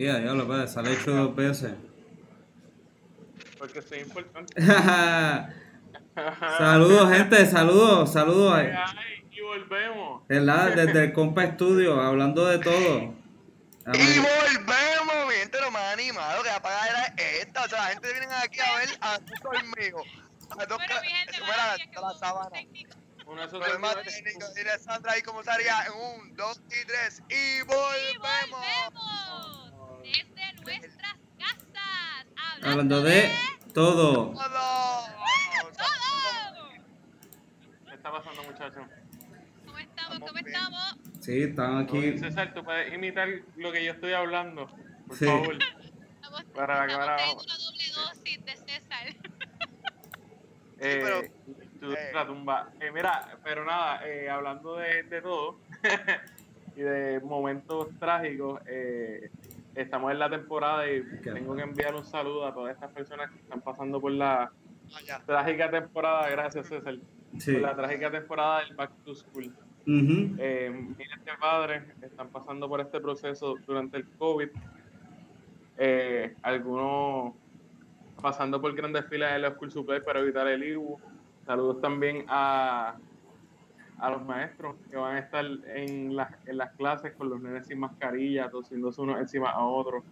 Ya, ya lo puedes, sale hecho dos veces. Porque soy importante. saludos, gente, saludos, saludos. Ay, y volvemos. ¿Verdad? Desde el Compa Estudio, hablando de todo. Y volvemos, mi gente, lo más animado que va a pagar era esta. O sea, la gente viene aquí a ver a soy mío. A dos Bueno, mi gente, la un sábana. técnico. Técnicos. Dile a Sandra ahí cómo salía en un, dos y tres. Y Y volvemos. Nuestras casas. Hablando de todo. Todo. todo. ¿Qué está pasando, muchachos? ¿Cómo estamos? Estamos ¿Cómo bien. estamos? Sí, están aquí. César, tú puedes imitar lo que yo estoy hablando, por Sí. favor. Estamos, Para estamos teniendo abajo. una doble dosis de César. Eh, pero- tú, eh. la tumba. Eh, mira, pero nada, eh, hablando de, de todo y de momentos trágicos, eh, estamos en la temporada y tengo que enviar un saludo a todas estas personas que están pasando por la Allá. trágica temporada, gracias César, Sí. por la trágica temporada del Back to School. Ujú. Eh, miles de padres están pasando por este proceso durante el COVID. Eh, algunos pasando por grandes filas en los school supply para evitar el IBU. Saludos también a, a los maestros que van a estar en las, en las clases con los nenes sin mascarilla, tosiéndose unos encima a otros.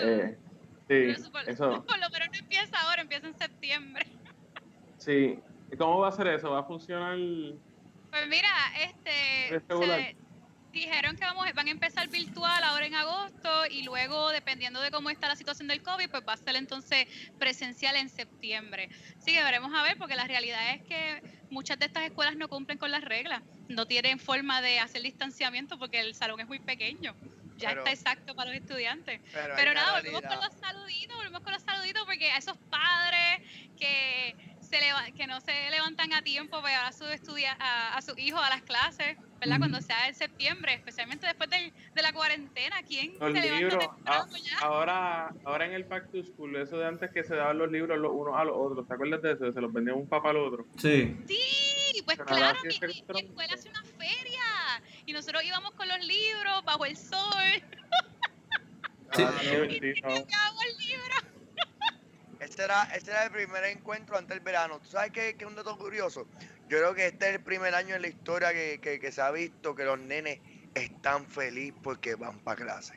Eh, sí, eso por, eso, por lo menos no empieza ahora, empieza en septiembre. sí. ¿Y ¿Cómo va a ser eso? ¿Va a funcionar? Pues mira, este se- dijeron que vamos, van a empezar virtual ahora en agosto y luego, dependiendo de cómo está la situación del COVID, pues va a ser entonces presencial en septiembre. Así que veremos a ver, porque la realidad es que muchas de estas escuelas no cumplen con las reglas, no tienen forma de hacer distanciamiento porque el salón es muy pequeño. Ya Pero- está exacto para los estudiantes. Pero, nada, volvemos con los saluditos, volvemos con los saluditos porque a esos padres que se leva- que no se levantan a tiempo para llevar a sus estudia a, a sus hijos a las clases, ¿verdad? Cuando sea en septiembre, especialmente después del- de la cuarentena, ¿quién Los se levanta libros, temprano ah, ya? ahora, ahora en el Back to School, eso de antes que se daban los libros los unos a los otros, ¿te acuerdas de eso? Se los vendían un papá al otro. Sí. Sí, pues Pero claro, mi, mi- escuela hace una feria y nosotros íbamos con los libros bajo el sol Sí. Ah, qué y sacábamos el libro. Este era, este era el primer encuentro antes del verano. ¿Tú sabes qué, qué es un dato curioso? Yo creo que este es el primer año en la historia que, que- que se ha visto que los nenes están felices porque van para clase.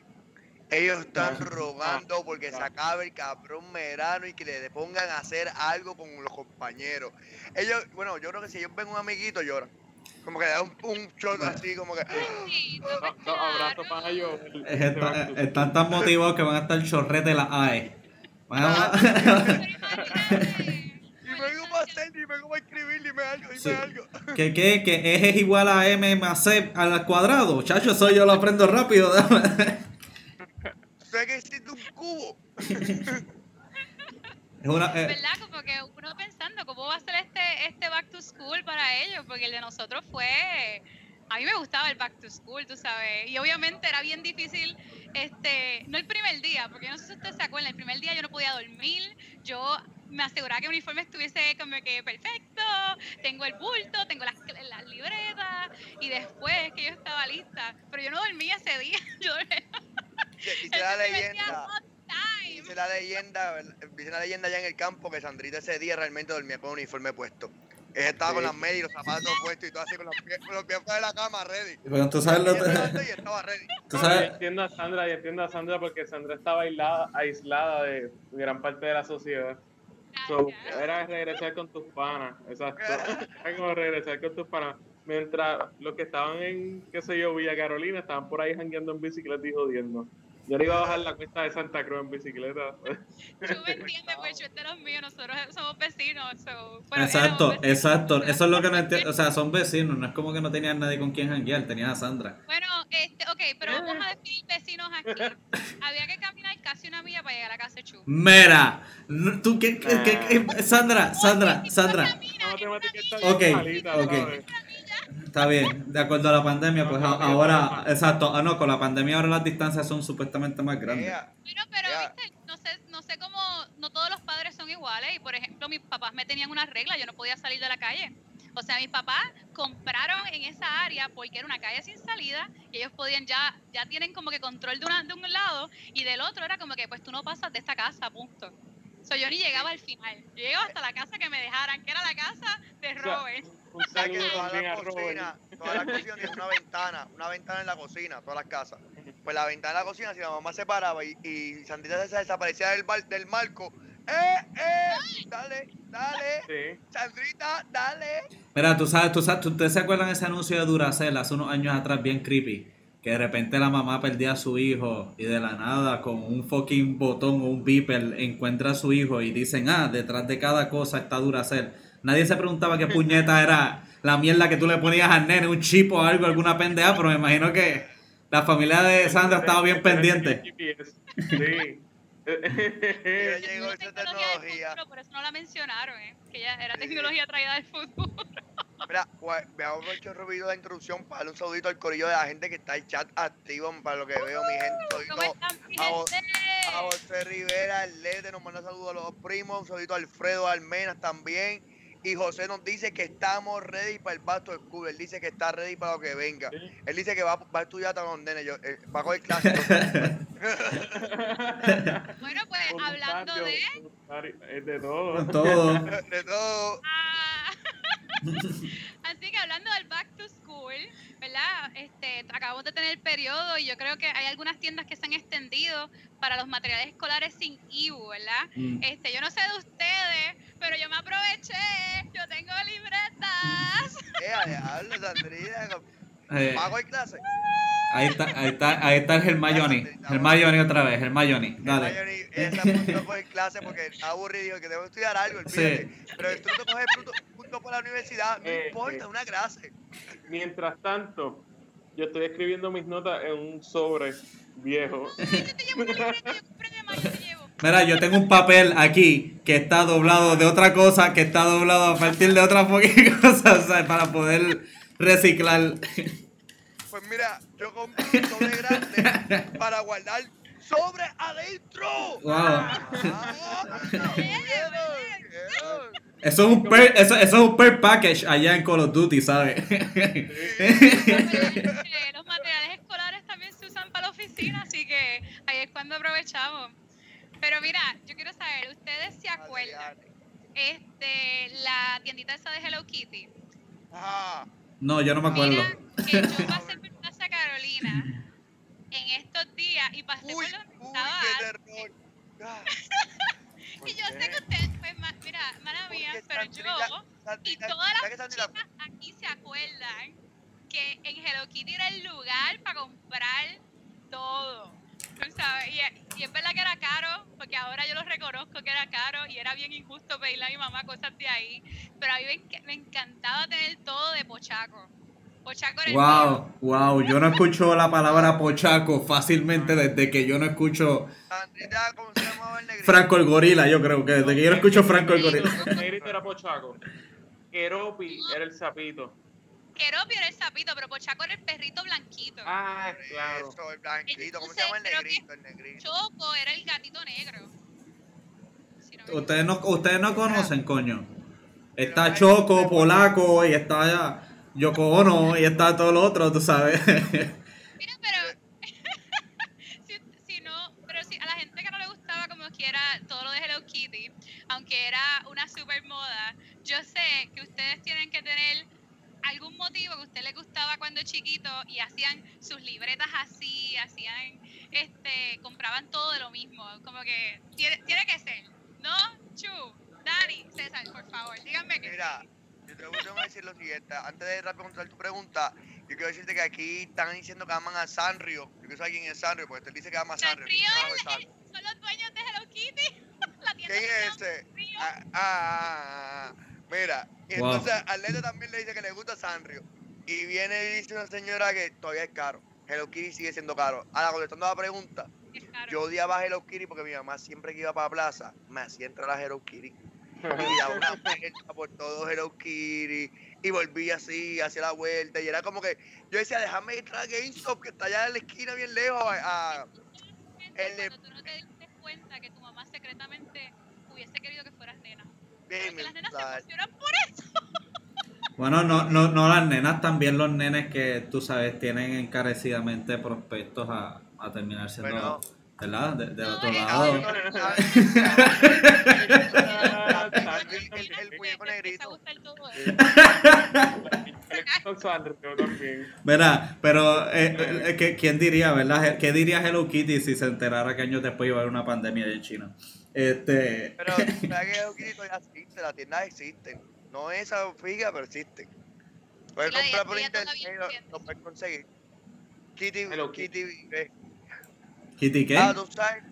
Ellos están Ah, rogando porque se ah. acabe el cabrón verano y que le pongan a hacer algo con los compañeros. Ellos, bueno, yo creo que si ellos ven un amiguito lloran. Como que le da un, un shot así, como que... Sí, No, no, abrazo para ellos. están tan motivados que van a estar chorrete la AE. Van a- Pero imagínate, Ni me digo para hacer, ni me digo para escribir, dime algo, dime Sí. algo. ¿Qué, qué? ¿Que E es igual a M más C al cuadrado? Chacho, eso yo lo aprendo rápido. ¿Sabes que existe un cubo? Es una, eh, ¿Verdad? Como que uno pensando cómo va a ser este, este back to school para ellos, porque el de nosotros fue... A mí me gustaba el back to school, tú sabes, y obviamente era bien difícil, este, no el primer día, porque no sé si ustedes se acuerdan, el primer día yo no podía dormir, yo me aseguraba que el uniforme estuviese como que perfecto, tengo el bulto, tengo las, las libretas, y después que yo estaba lista, pero yo no dormía ese día, yo dormía Dice el la leyenda. Dice la leyenda, ¿verdad? dice la leyenda allá en el campo que Sandrita ese día realmente dormía con un uniforme puesto. Ella estaba con las medias y los zapatos puestos y todo así con los pies, con los pies fuera de la cama, ready. pero tú sabes lo Y levantó y estaba ready. tú sabes- yo entiendo a Sandra, yo entiendo a Sandra porque Sandra estaba aislada, aislada de gran parte de la sociedad. So, era regresar con tus panas, exacto. Era como regresar con tus panas. Mientras los que estaban en, qué sé yo, Villa Carolina, estaban por ahí jangueando en bicicleta y jodiendo. Yo le iba a bajar la cuesta de Santa Cruz en bicicleta. Tú me entiendes, pues yo este los míos, nosotros somos vecinos. So, bueno, exacto, vecinos. exacto. Eso es lo que no entiendo. O sea, son vecinos. No es como que no tenían nadie con quien janguear. Tenían a Sandra. Bueno, este, ok, pero vamos a definir vecinos aquí. Había que caminar casi una milla para llegar a casa de Chu. Mira, no- tú qué, qué- qué- qué- Sandra, Sandra, Sandra. Matemática está Ok, ok. Está bien, de acuerdo a la pandemia, pues ahora, exacto, ah no, con la pandemia ahora las distancias son supuestamente más grandes. Ella, Bueno, pero viste, no sé, no sé cómo, no todos los padres son iguales. Y por ejemplo, mis papás me tenían una regla, yo no podía salir de la calle. O sea, mis papás compraron en esa área porque era una calle sin salida y ellos podían ya, ya tienen como que control de, una, de un lado y del otro era como que pues tú no pasas de esta casa, punto. So, yo ni llegaba al final. Yo llegaba hasta la casa que me dejaran, que era la casa de Robert. ¿Sabes que saludo todas también a las Robert. cocinas, todas las cocinas tienen una ventana, una ventana en la cocina, todas las casas. Pues la ventana de la cocina, si la mamá se paraba y, y Sandrita se desaparecía del, bar- del marco, ¡eh, eh! Dale, dale, Sí. Sandrita, dale. Mira, tú sabes, tú sabes, ¿ustedes se acuerdan de ese anuncio de Duracell hace unos años atrás bien creepy? Que de repente la mamá perdía a su hijo y de la nada con un fucking botón o un beeper encuentra a su hijo y dicen, ah, detrás de cada cosa está Duracell. Nadie se preguntaba qué puñeta era la mierda que tú le ponías al nene, un chip o algo, alguna pendeja, pero me imagino que la familia de Sandra estaba bien pendiente. Sí. Ya llegó esa tecnología futuro, por eso no la mencionaron, ¿eh? que ya era tecnología traída del futuro. Mira, me hago mucho ruido la introducción para darle un saludito al corillo de la gente que está en chat activo, para lo que veo, mi gente. ¿Cómo están, mi a vos- gente? a José Rivera, el Lete, nos manda saludos a los primos, un saludito a Alfredo Almenas también. Y José nos dice que estamos ready para el Back to School. Él dice que está ready para lo que venga. Él dice que va, va a estudiar hasta los nenes. Yo, eh, va a coger clases. Bueno, pues hablando de... de todo. Todo. de todo. Ah, Así que hablando del back to school, ¿verdad? Este, acabamos de tener el periodo y yo creo que hay algunas tiendas que se han extendido para los materiales escolares sin IBU, ¿verdad? Mm. Este, yo no sé de ustedes, pero yo me aproveché, yo tengo libretas. Eh, diablo, Sandrita. Eh, ¿Va a coger clases? ahí está, ahí está, ahí está el Hermione. Hermione otra vez, Hermione. Dale. Mayoni, ella está a punto de coger clases porque está aburrido que tengo que estudiar algo, olvídate. Pero el truco coger punto, punto por la universidad, no Eh, importa, eh. es una clase. Mientras tanto, yo estoy escribiendo mis notas en un sobre viejo. Yo te llevo una libreta, yo compré de mayo, te llevo. Mira, yo tengo un papel aquí que está doblado de otra cosa, que está doblado a partir de otra cosa, o sea, para poder reciclar. Pues mira, yo compré un sobre grande para guardar sobre adentro. Wow. Ah. Eso es un per, eso, eso es un per package allá en Call of Duty, ¿sabes? Eh, Los materiales escolares también se usan para la oficina, así que ahí es cuando aprovechamos. Pero mira, yo quiero saber, ¿ustedes se acuerdan? Este, la tiendita esa de Hello Kitty. Ah, No, yo no me acuerdo. Mira, que yo pasé por Plaza Carolina en estos días y pasé uy, por donde uy, estaba qué Arte. terror. Ah, ¿Por Y yo sé que ustedes, pues, ma- mira, mala mía, pero yo y todas ¿sabes que las chicas aquí se acuerdan que en Hello Kitty era el lugar para comprar todo. ¿Tú sabes? Y, y es verdad que era caro, porque ahora yo lo reconozco que era caro y era bien injusto pedirle a mi mamá cosas de ahí. Pero a mí me, enc- me encantaba tener todo de Pochaco. Pochaco era el mío. Wow, wow, yo no escucho la palabra pochaco fácilmente desde que yo no escucho. Franco el Gorila, yo creo que desde que yo no escucho Franco el Gorila. El negrito era pochaco. Keropi era el sapito. Keropi era el sapito, pero Pochaco era el perrito blanquito. Ah, claro. Eso, el blanquito, ¿cómo se llama el negrito? El negrito. Choco era el gatito negro. Si no me Ustedes no, ustedes no conocen, coño. Está Choco, Polaco, y está ya Yoko Ono, y está todo lo otro, tú sabes. Mira, pero si, si no, pero si a la gente que no le gustaba como quiera todo lo de Hello Kitty, aunque era una super moda, yo sé que ustedes tienen que tener algún motivo que a usted le gustaba cuando chiquito y hacían sus libretas así, hacían, este, compraban todo de lo mismo, como que tiene, tiene que ser, ¿no? Chu, Dani, César, por favor, díganme que Mira, sí. yo te voy a decir lo siguiente. Antes de contestar tu pregunta, yo quiero decirte que aquí están diciendo que aman a Sanrio. Yo quiero saber quién es Sanrio, porque te dice que ama a Sanrio. Sanrio son los dueños de Hello Kitty. La tienda ¿Quién es? Sanrio. Ah, ah, ah, ah. Mira, y Wow. entonces al Lete también le dice que le gusta Sanrio. Y viene y dice una señora que todavía es caro. Hello Kitty sigue siendo caro. Ahora, contestando la pregunta, yo odiaba a Hello Kitty porque mi mamá siempre que iba para la plaza me hacía entrar a Hello Kitty. Y daba una vuelta por todo Hello Kitty. Y volvía así, hacía la vuelta. Y era como que yo decía, déjame entrar a GameStop, que está allá en la esquina bien lejos. a- a- el cuando tú no te diste cuenta que tu mamá secretamente hubiese querido que las nenas se emocionan por eso. Bueno, no, no, no las nenas, también los nenes que tú sabes tienen encarecidamente prospectos a, a terminar siendo, Bueno. ¿verdad? De, No, otro lado. El- muñeco negrito. Verá, pero eh, eh, ¿qué- ¿quién diría, verdad? ¿Qué diría Hello Kitty si se enterara que años después iba a haber una pandemia allá en China? Este, Pero, ¿sabes que Hello Kitty todavía existe? Las tiendas existen. No es esa figa, pero existen. Puedes la comprar por internet lo, lo puedes conseguir. Kitty, Hello Kitty, vive. ¿Kitty qué? Ah, tú sabes,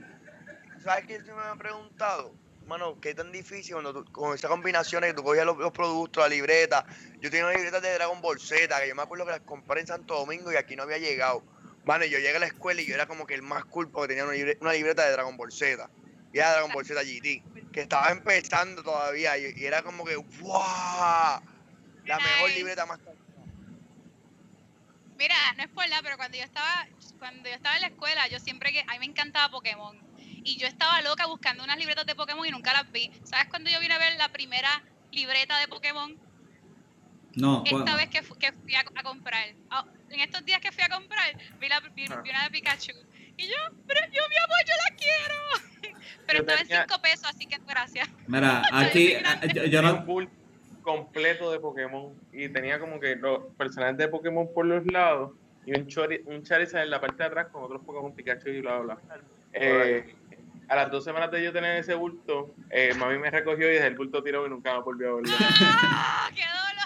¿sabes qué se me ha preguntado? Mano, qué tan difícil cuando tú, con esas combinaciones que tú cogías los, los productos, la libreta. Yo tenía una libreta de Dragon Ball Z, que yo me acuerdo que las compré en Santo Domingo y aquí no había llegado. Mano, y yo llegué a la escuela y yo era como que el más cool porque tenía una, libre- una libreta de Dragon Ball Z. Y era Dragon Ball Z GT, que estaba empezando todavía y, y era como que, ¡wow! La mejor Nice. libreta más. Mira, no es por nada, pero cuando yo estaba, cuando yo estaba en la escuela, yo siempre que, a mí me encantaba Pokémon. Y yo estaba loca buscando unas libretas de Pokémon y nunca las vi. ¿Sabes cuando yo vine a ver la primera libreta de Pokémon? No, Esta bueno, vez que, que fui a, a comprar. Ah, en estos días que fui a comprar, vi, la, vi, Ah. vi una de Pikachu. Y yo, pero yo, mi amor, yo la quiero. Pero estaba en tenía- 5 pesos, así que gracias. mira, aquí yo, yo Tenía no... un bull completo de Pokémon y tenía como que los personajes de Pokémon por los lados y un, Chori- un Charizard en la parte de atrás con otros Pokémon Pikachu y bla bla bla. Eh, a las dos semanas de yo tener ese bulto, eh, mami me recogió y desde el bulto tiró y nunca me volvió a volver. ¡Ah! ¡Qué dolor!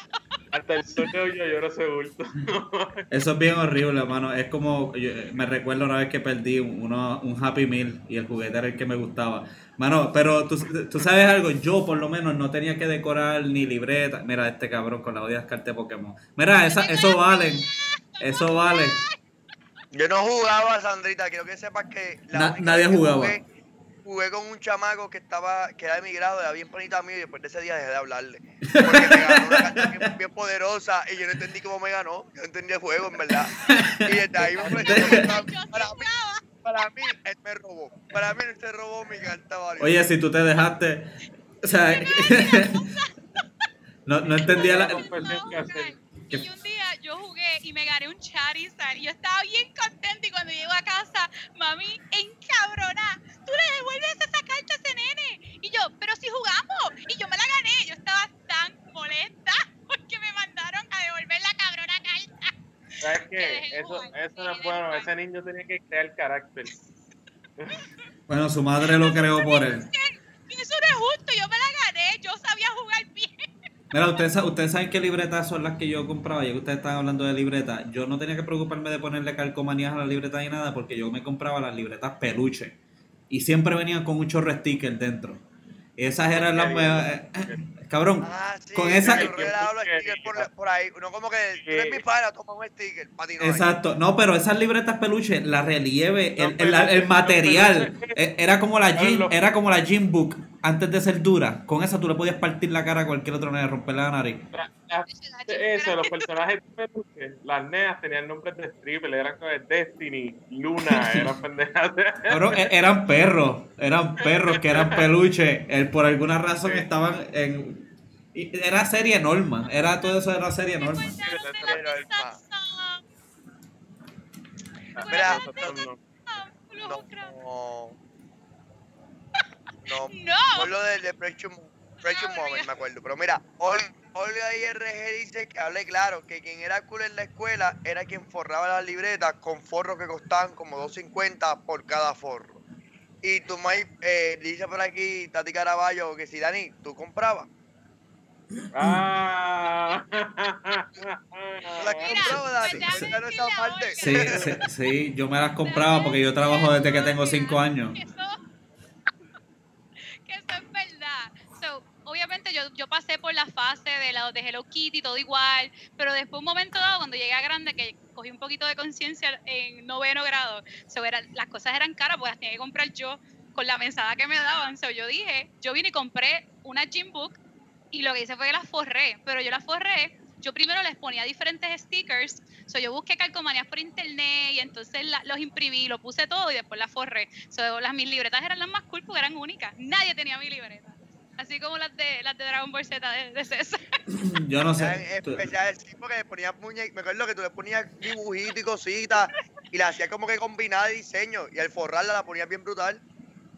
Hasta el sol de hoy yo lloro ese bulto. Eso es bien horrible, hermano. Es como, yo- me recuerdo una vez que perdí un, uno- un Happy Meal y el juguete era el que me gustaba. Mano, pero tú, tú sabes algo, yo por lo menos no tenía que decorar ni libreta. Mira, este cabrón con la odias cartas de Pokémon. Mira, esa, eso valen. Eso vale. Yo no jugaba, Sandrita, quiero que sepas que la Na- nadie que jugaba. Jugué, jugué con un chamaco que estaba, que era de mi grado, era bien panita mío y después de ese día dejé de hablarle. Porque me ganó una carta bien, bien poderosa y yo no entendí cómo me ganó, yo no entendí el juego en verdad. Y desde ahí me para, para mí, para mí, él me robó. Para mí él se robó mi carta valiosa. Oye, si tú te dejaste. O sea, no, no entendía la. Y un día yo jugué y me gané un Charizard y yo estaba bien contenta y cuando llego a casa, mami, encabronada, tú le devuelves esa carta a ese nene. Y yo, pero si jugamos y yo me la gané, yo estaba tan molesta porque me mandaron a devolver la cabrona carta. ¿Sabes Que qué? Eso, jugar, eso no es bueno. jugar. Ese niño tenía que crear carácter. Bueno, su madre lo creó por él. Eso no es justo, yo me la gané, yo sabía jugar bien. Mira, ustedes, ustedes saben qué libretas son las que yo compraba. Ya que ustedes están hablando de libretas, yo no tenía que preocuparme de ponerle calcomanías a las libretas ni nada porque yo me compraba las libretas peluche. Y siempre venían con un chorro sticker dentro. Esas eran las. Cabrón, Ah, sí, con que esa. los stickers por, por ahí. Uno como que, tú eres mi padre, toma un sticker. Exacto, no, pero esas libretas peluche, la relieve, el, el- material, e- era como la gym, era como la gym book antes de ser dura. Con esa tú le podías partir la cara a cualquier otro nene, romperle la nariz. La- la- Eso, los personajes de peluche, las neas tenían nombres de stripper, eran como de Destiny, Luna, eran pendejas. Cabrón, e- eran perros, eran perros que eran peluche. eh, por alguna razón Sí. estaban en. Era serie norma, era todo eso era serie norma. de el taza. Mira, no. No, no. No, No. por lo del de Precious, Moment, me acuerdo. Pero mira, Olga IRG dice que hable claro, que quien era cool en la escuela era quien forraba las libretas con forros que costaban como 2.50 por cada forro. Y tú, Mike, eh, dice por aquí, Tati Caraballo, que si Dani, ¿tú comprabas? Ah. ¿Tú las Dani? pues. Olga. Sí, sí, sí, yo me las compraba porque yo trabajo desde que tengo 5 años. Que eso, que eso es verdad. So, obviamente yo, yo pasé por la fase de la de Hello Kitty, todo igual, pero después un momento dado, cuando llegué a grande, que cogí un poquito de conciencia en noveno grado, so, era- las cosas eran caras porque las tenía que comprar yo con la mesada que me daban. So, yo dije, yo vine y compré una gym book y lo que hice fue que las forré, pero yo las forré, yo primero les ponía diferentes stickers, so, yo busqué calcomanías por internet y entonces la- los imprimí, lo puse todo y después las forré. So, las mis libretas eran las más cool porque eran únicas, nadie tenía mi libreta. Así como las de las de Dragon Ball Z de, de César. Yo no sé. especiales, sí, porque le ponías muñe- me acuerdo que tú le ponías dibujitos y cositas y la hacías como que combinada de diseño y al forrarla la ponías bien brutal.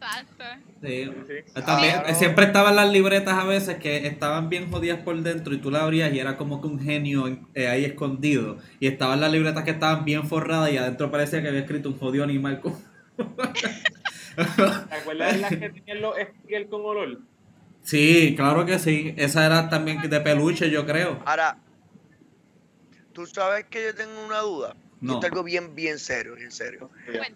Exacto. sí. Sí. También, Claro. siempre estaban las libretas a veces que estaban bien jodidas por dentro y tú la abrías y era como que un genio en- eh, ahí escondido. Y estaban las libretas que estaban bien forradas y adentro parecía que había escrito un jodido animal. con- ¿Te acuerdas de las que tenían los con olor? Sí, claro que sí. Esa era también de peluche, yo creo. Ahora, tú sabes que yo tengo una duda. No. Esto es algo bien, bien serio, en serio.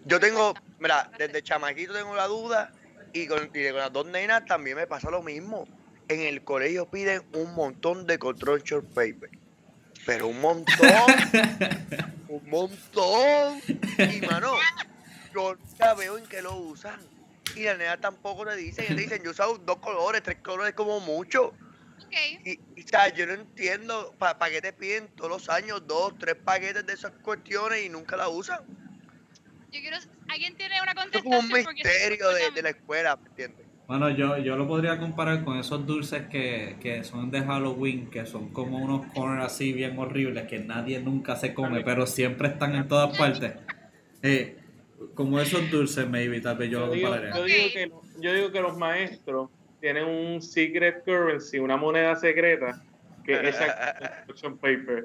Yo tengo, mira, desde chamaquito tengo la duda y con, y con las dos nenas también me pasa lo mismo. En el colegio piden un montón de construction paper. Pero un montón. un montón. Y mano, yo ya veo en qué lo usan. Y las nenas tampoco te dicen. Ellas te dicen, yo uso dos colores, tres colores como mucho. Y, y, o sea, yo no entiendo para qué te piden todos los años dos, tres paquetes de esas cuestiones y nunca las usan. Yo quiero. ¿Alguien tiene una Esto es contestación? como un misterio de, de la escuela, ¿me entiendes? Bueno, yo, yo lo podría comparar con esos dulces que, que son de Halloween, que son como unos corners así bien horribles que nadie nunca se come, pero siempre están en todas partes. Eh, como esos dulces, maybe, tal vez yo Yo lo digo, compararía. yo, digo que, yo digo que los maestros tienen un secret currency, una moneda secreta, que es esa construction paper.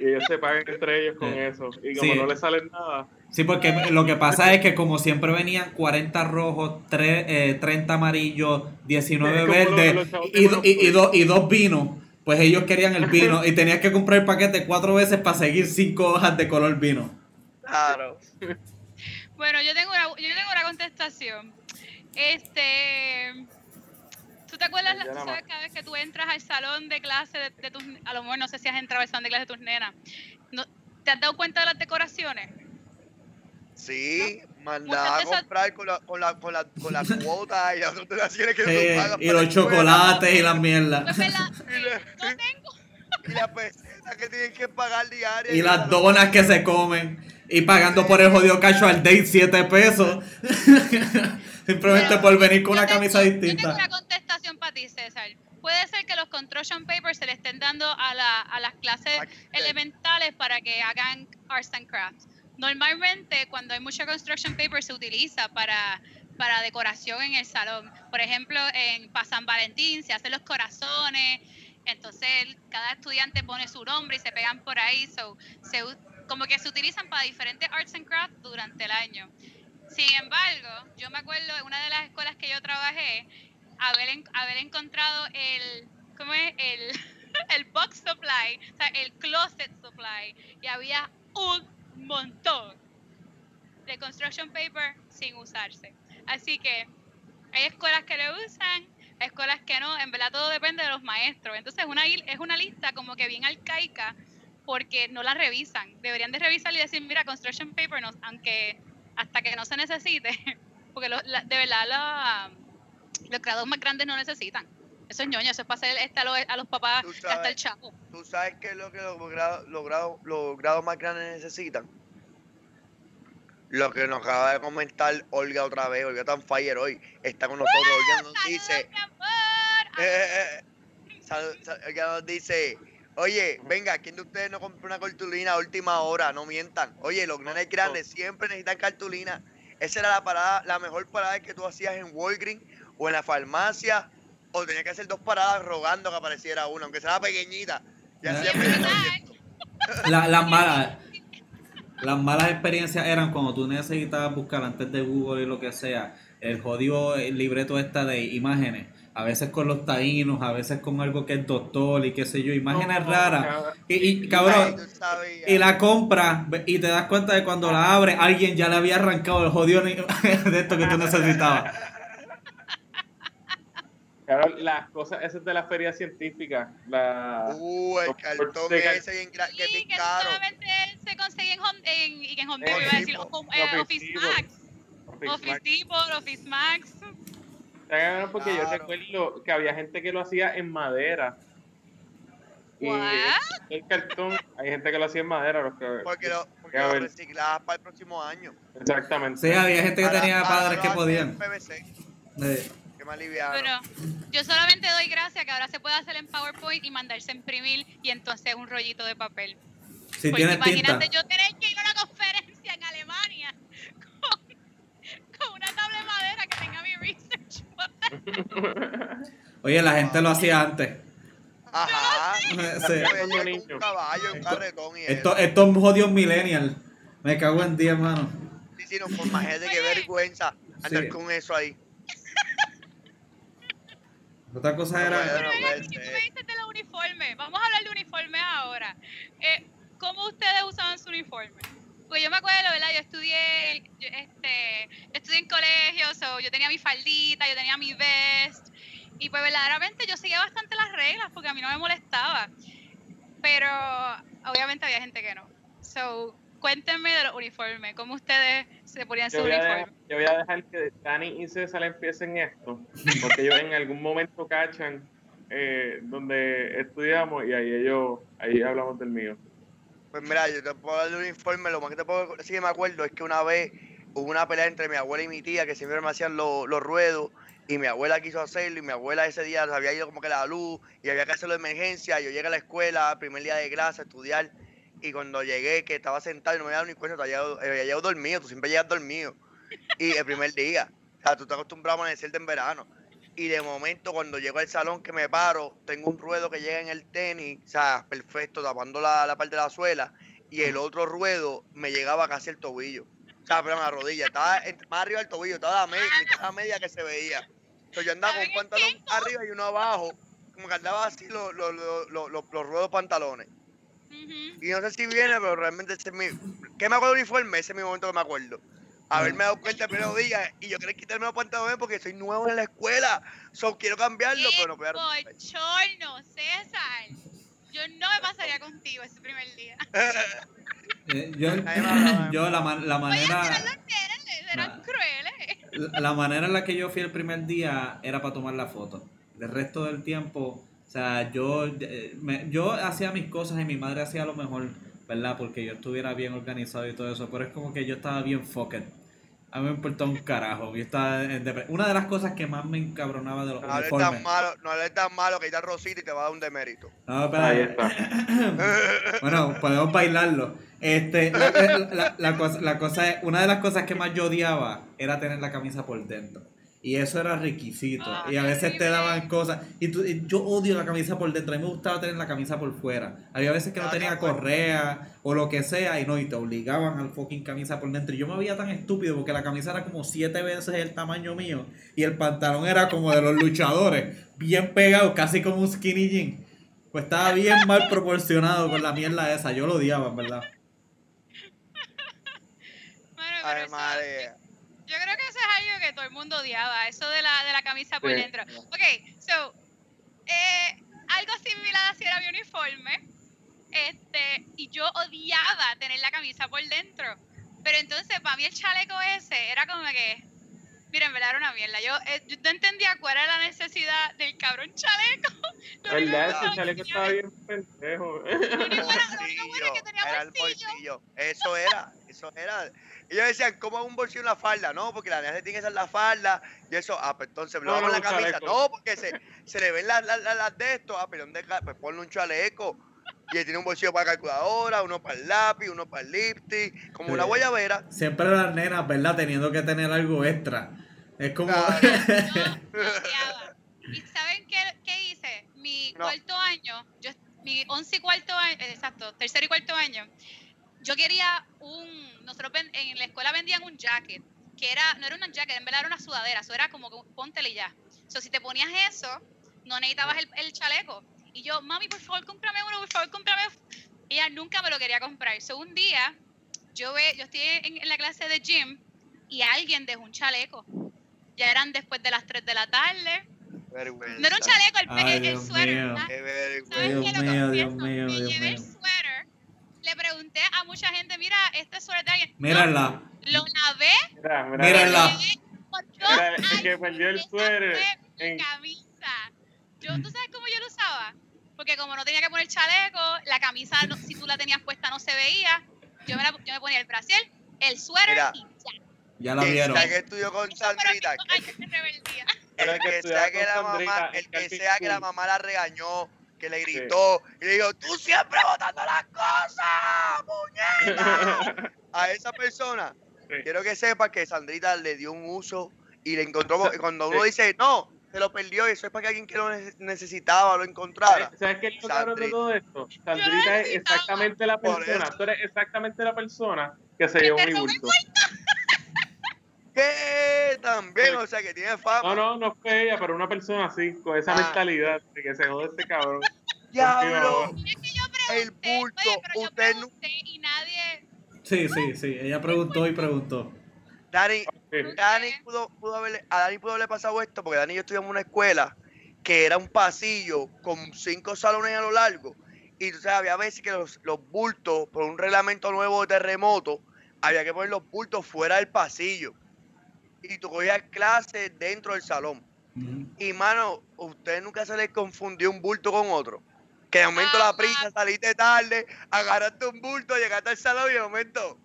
Y ellos se pagan entre ellos con Sí. eso. Y como Sí. no les sale nada, Sí, porque lo que pasa es que como siempre venían 40 rojos, tre- eh, 30 amarillos, 19 Es como lo- verdes y, do- y, y dos- y dos vinos. Pues ellos querían el vino y tenías que comprar el paquete cuatro veces para seguir cinco hojas de color vino. Claro. Bueno, yo tengo una, yo tengo una contestación. Este. ¿Tú te acuerdas, tú sabes cada vez que tú entras al salón de clase de, de tus, a lo mejor no sé si has entrado al salón de clase de tus nenas, no, ¿te has dado cuenta de las decoraciones? Sí, Muchas mandaba a comprar con la, con la, con la, con la cuota y las otras donaciones que Eh, uno paga y los chocolates y las mierdas. Pues, No tengo. Y la peseta que tienen que pagar diaria. Y las donas que se comen. Y pagando por el jodido casual date 7 pesos. Simplemente Pero por venir con una tengo- camisa Yo tengo distinta. una contestación para ti, César. Puede ser que los construction papers se le estén dando a, la, a las clases elementales para que hagan arts and crafts. Normalmente, cuando hay mucho construction paper, se utiliza para, para decoración en el salón. Por ejemplo, en para San Valentín se hacen los corazones, entonces cada estudiante pone su nombre y se pegan por ahí. So, se, como que se utilizan para diferentes arts and crafts durante el año. Sin embargo, yo me acuerdo en una de las escuelas que yo trabajé, haber, haber encontrado el, ¿cómo es? El, el box supply, o sea, el closet supply, y había un montón de construction paper sin usarse. Así que hay escuelas que lo usan, hay escuelas que no, en verdad todo depende de los maestros. Entonces es una, es una lista como que bien arcaica porque no la revisan. Deberían de revisar y decir, mira, construction paper, no, aunque hasta que no se necesite, porque lo- la- de verdad la- los grados más grandes no necesitan. Eso es ñoño, eso es para hacer este a, los, a los papás sabes. el chavo. ¿Tú sabes qué es lo que los grados, los grados, los grados más grandes necesitan? Lo que nos acaba de comentar Olga otra vez, Olga tan fire hoy, está con nosotros. Olga nos ¡Saludos, dice, eh, eh, eh, sal- sal- Olga nos dice, oye, venga, ¿quién de ustedes no compró una cartulina a última hora? No mientan. Oye, los nenes grandes siempre necesitan cartulina. Esa era la parada, la mejor parada que tú hacías en Walgreens o en la farmacia, o tenías que hacer dos paradas rogando que apareciera una, aunque sea pequeñita. Y. La- las malas las malas experiencias eran cuando tú necesitabas buscar antes de Google y lo que sea el jodido libreto esta de imágenes a veces con los taínos a veces con algo que es doctor y qué sé yo imágenes No, raras cabrón. y, cabrón y la compras ve- y te das cuenta de cuando la abres alguien ya le había arrancado el jodido de esto que tú necesitabas Claro, las cosas, esas de la feria científica, la... Uh, el cartón de ese bien gra- que es Sí, bien caro. solamente se consigue en Home, en, y que en Home En Depot, iba a decir, eh, Office. Max. Office. Depot, Office Max. Está cabrón porque yo recuerdo que había gente que lo hacía en madera. Y el cartón, hay gente que lo hacía en madera. Los que, Porque lo, porque lo reciclabas para el próximo año. Exactamente. sí había gente que tenía padres que podían PVC, más. Pero yo solamente doy gracias que ahora se puede hacer en PowerPoint y mandarse a imprimir y entonces un rollito de papel. Si Porque tinta. imagínate yo tener que ir a una conferencia en Alemania con, con una tabla de madera que tenga mi research. Oye, la gente lo hacía antes. Ajá. Sí. Un caballo, un carretón y eso. Esto- Estos jodidos millennials. Me cago en 10, hermano. Sí, sí, no, por gente, qué vergüenza andar Sí. con eso ahí. Otra cosa No era. puede, no puede Y tú me ser. dices de los uniformes. Vamos a hablar de uniformes ahora. Eh, ¿Cómo ustedes usaban su uniforme? Pues yo me acuerdo, ¿verdad? Yo estudié, yo, este, yo estudié en colegio, so, yo tenía mi faldita, yo tenía mi vest. Y pues verdaderamente yo seguía bastante las reglas porque a mí no me molestaba. Pero obviamente había gente que no. So, cuéntenme de los uniformes. ¿Cómo ustedes se ponían su Yo uniforme? dejar, yo voy a dejar que Dani y César empiecen esto, porque ellos en algún momento cachan eh, donde estudiamos y ahí ellos, ahí hablamos del mío. Pues mira, yo te puedo dar el uniforme, lo más que te puedo decir que me acuerdo es que una vez hubo una pelea entre mi abuela y mi tía que siempre me hacían los, los ruedos y mi abuela quiso hacerlo y mi abuela ese día había ido como que la luz y había que hacerlo de emergencia. Yo llegué a la escuela, primer día de clase, a estudiar y cuando llegué que estaba sentado y no me había dado ni cuenta, llegado, había llegado dormido, tú siempre llegas dormido. Y el primer día, o sea, tú estás acostumbrado a amanecerte en verano. Y de momento, cuando llego al salón que me paro, tengo un ruedo que llega en el tenis, o sea, perfecto, tapando la, la parte de la suela, y el otro ruedo me llegaba casi el tobillo. O sea, perdón, la rodilla, estaba más arriba del tobillo, estaba la media, mitad media que se veía. Entonces yo andaba con un ¿Saben el pantalón arriba y uno abajo, como que andaba así los, los, los, los, ruedos pantalones. Y no sé si viene, pero realmente ese es mi. ¿Qué me acuerdo del uniforme? Ese es mi momento que me acuerdo. Haberme dado cuenta el primer día y yo quería quitarme los pantalones porque soy nuevo en la escuela. So, quiero cambiarlo, pero no puedo bochorno, César. Yo no me pasaría contigo ese primer día. eh, Yo, yo la, man- la manera. eran Nah. crueles. La la manera en la que yo fui el primer día era para tomar la foto. El resto del tiempo, o sea, yo, eh, me- yo hacía mis cosas y mi madre hacía lo mejor, ¿verdad? Porque yo estuviera bien organizado y todo eso. Pero es como que yo estaba bien fucked. A mí me importaba un carajo. Yo estaba en Una de las cosas que más me encabronaba de los No hables tan uniformes. malo, no hables tan malo que está Rosita y te va a dar un demérito. No, espera, Ahí está. Bueno, podemos bailarlo. Este, la, la- la- la cosa, la cosa es, una de las cosas que más yo odiaba era tener la camisa por dentro. Y eso era requisito. Ay, y a veces te daban cosas. Y, tú- y yo odio la camisa por dentro. A mí me gustaba tener la camisa por fuera. Había veces que no Ah, tenía correa o lo que sea. Y no, y te obligaban al fucking camisa por dentro. Y yo me veía tan estúpido porque la camisa era como siete veces el tamaño mío. Y el pantalón era como de los luchadores. Bien pegado, casi como un skinny jean. Pues estaba bien mal proporcionado con la mierda esa. Yo lo odiaba, en verdad. Ay, madre. Yo creo que eso es algo que todo el mundo odiaba, eso de la, de la camisa por Sí. dentro. Ok, so, eh, algo similar así era mi uniforme. Este, y yo odiaba tener la camisa por dentro. Pero entonces, para mí el chaleco ese era como que, miren, en verdad era una mierda. Yo, eh, yo no entendía cuál era la necesidad del cabrón chaleco. Lo ¿Verdad? Ese tenía- chaleco estaba bien pendejo. Lo único bueno Bolsillo, es que tenía era el bolsillo. bolsillo. Eso era, eso era. Y ellos decían, ¿cómo un bolsillo en la falda? No, porque la nena tiene que ser la falda. Y eso, ah, pues entonces, lo No, vamos no, en la camisa. No, porque se, se le ven las, las, las- las de esto. Ah, pero ¿dónde? Pues ponle un chaleco. Y él tiene un bolsillo para calculadora, uno para el lápiz, uno para el lipstick, como una Sí. guayabera. Siempre las nenas, ¿verdad? Teniendo que tener algo extra. Es como. Claro. ¿Y saben qué, qué hice? Mi No. cuarto año, yo, mi once y cuarto año, exacto, tercer y cuarto año, yo quería un, nosotros ven- en la escuela vendían un jacket, que era, no era una jacket, en verdad era una sudadera, eso era como que póntele y ya. So, si te ponías eso, no necesitabas el, el chaleco. Y yo, mami, por favor, cómprame uno, por favor, cómprame. Ella nunca me lo quería comprar. So, un día, yo ve, yo estoy en, en la clase de gym y alguien dejó un chaleco. Ya eran después de las 3 de la tarde. Vergüenza. No era un chaleco, el, Ay, el, el Dios suéter. mío. Qué ¿Sabes vergüenza. Dios qué? Lo mío, Dios confieso, mío, me Dios llevé el mío. Le pregunté a mucha gente, mira, este suéter de alguien. No, Mírala. lo lavé. Mira, mira, Mírala. Mira, el que años, perdió el suéter en- camisa. Yo, ¿Tú sabes cómo yo lo usaba? Porque como no tenía que poner chaleco, la camisa, no- si tú la tenías puesta, no se veía. Yo me, la- yo me ponía el brasier, el suéter Mira. y ya. Ya la vieron. está que estudió con Sandrita. Pero el el que sea que con la mamá, el que sea que la mamá la regañó, que le gritó y le dijo, tú siempre botando las cosas, muñeca. A esa persona, Sí. quiero que sepa que Sandrita le dio un uso y le encontró, cuando uno Sí. dice, no, se lo perdió, y eso es para que alguien que lo nece- necesitara lo encontrara. ¿Sabes qué es lo cabrón de Sandrita. todo esto? Sandrita es necesitaba. exactamente la persona, tú eres exactamente la persona que se llevó mi bulto. Que también, o sea, que tiene fama. No, no, no fue ella, pero una persona así, con esa Ah. mentalidad de que se jode este cabrón. Diablo. Contigo, Es que yo El bulto, oye, pero yo usted no- pregunté y nadie... Sí, sí, sí. Ella preguntó y preguntó. Dani. Dani pudo, pudo haberle, a Dani pudo haberle pasado esto, porque Dani y yo estudiamos en una escuela que era un pasillo con cinco salones a lo largo. Y tú sabes, había veces que los, los bultos, por un reglamento nuevo de terremoto, había que poner los bultos fuera del pasillo. Y tú cogías clases dentro del salón. Ujú. Y mano, ¿usted nunca se le confundió un bulto con otro? Que de momento la prisa, saliste tarde, agarraste un bulto, llegaste al salón y de momento.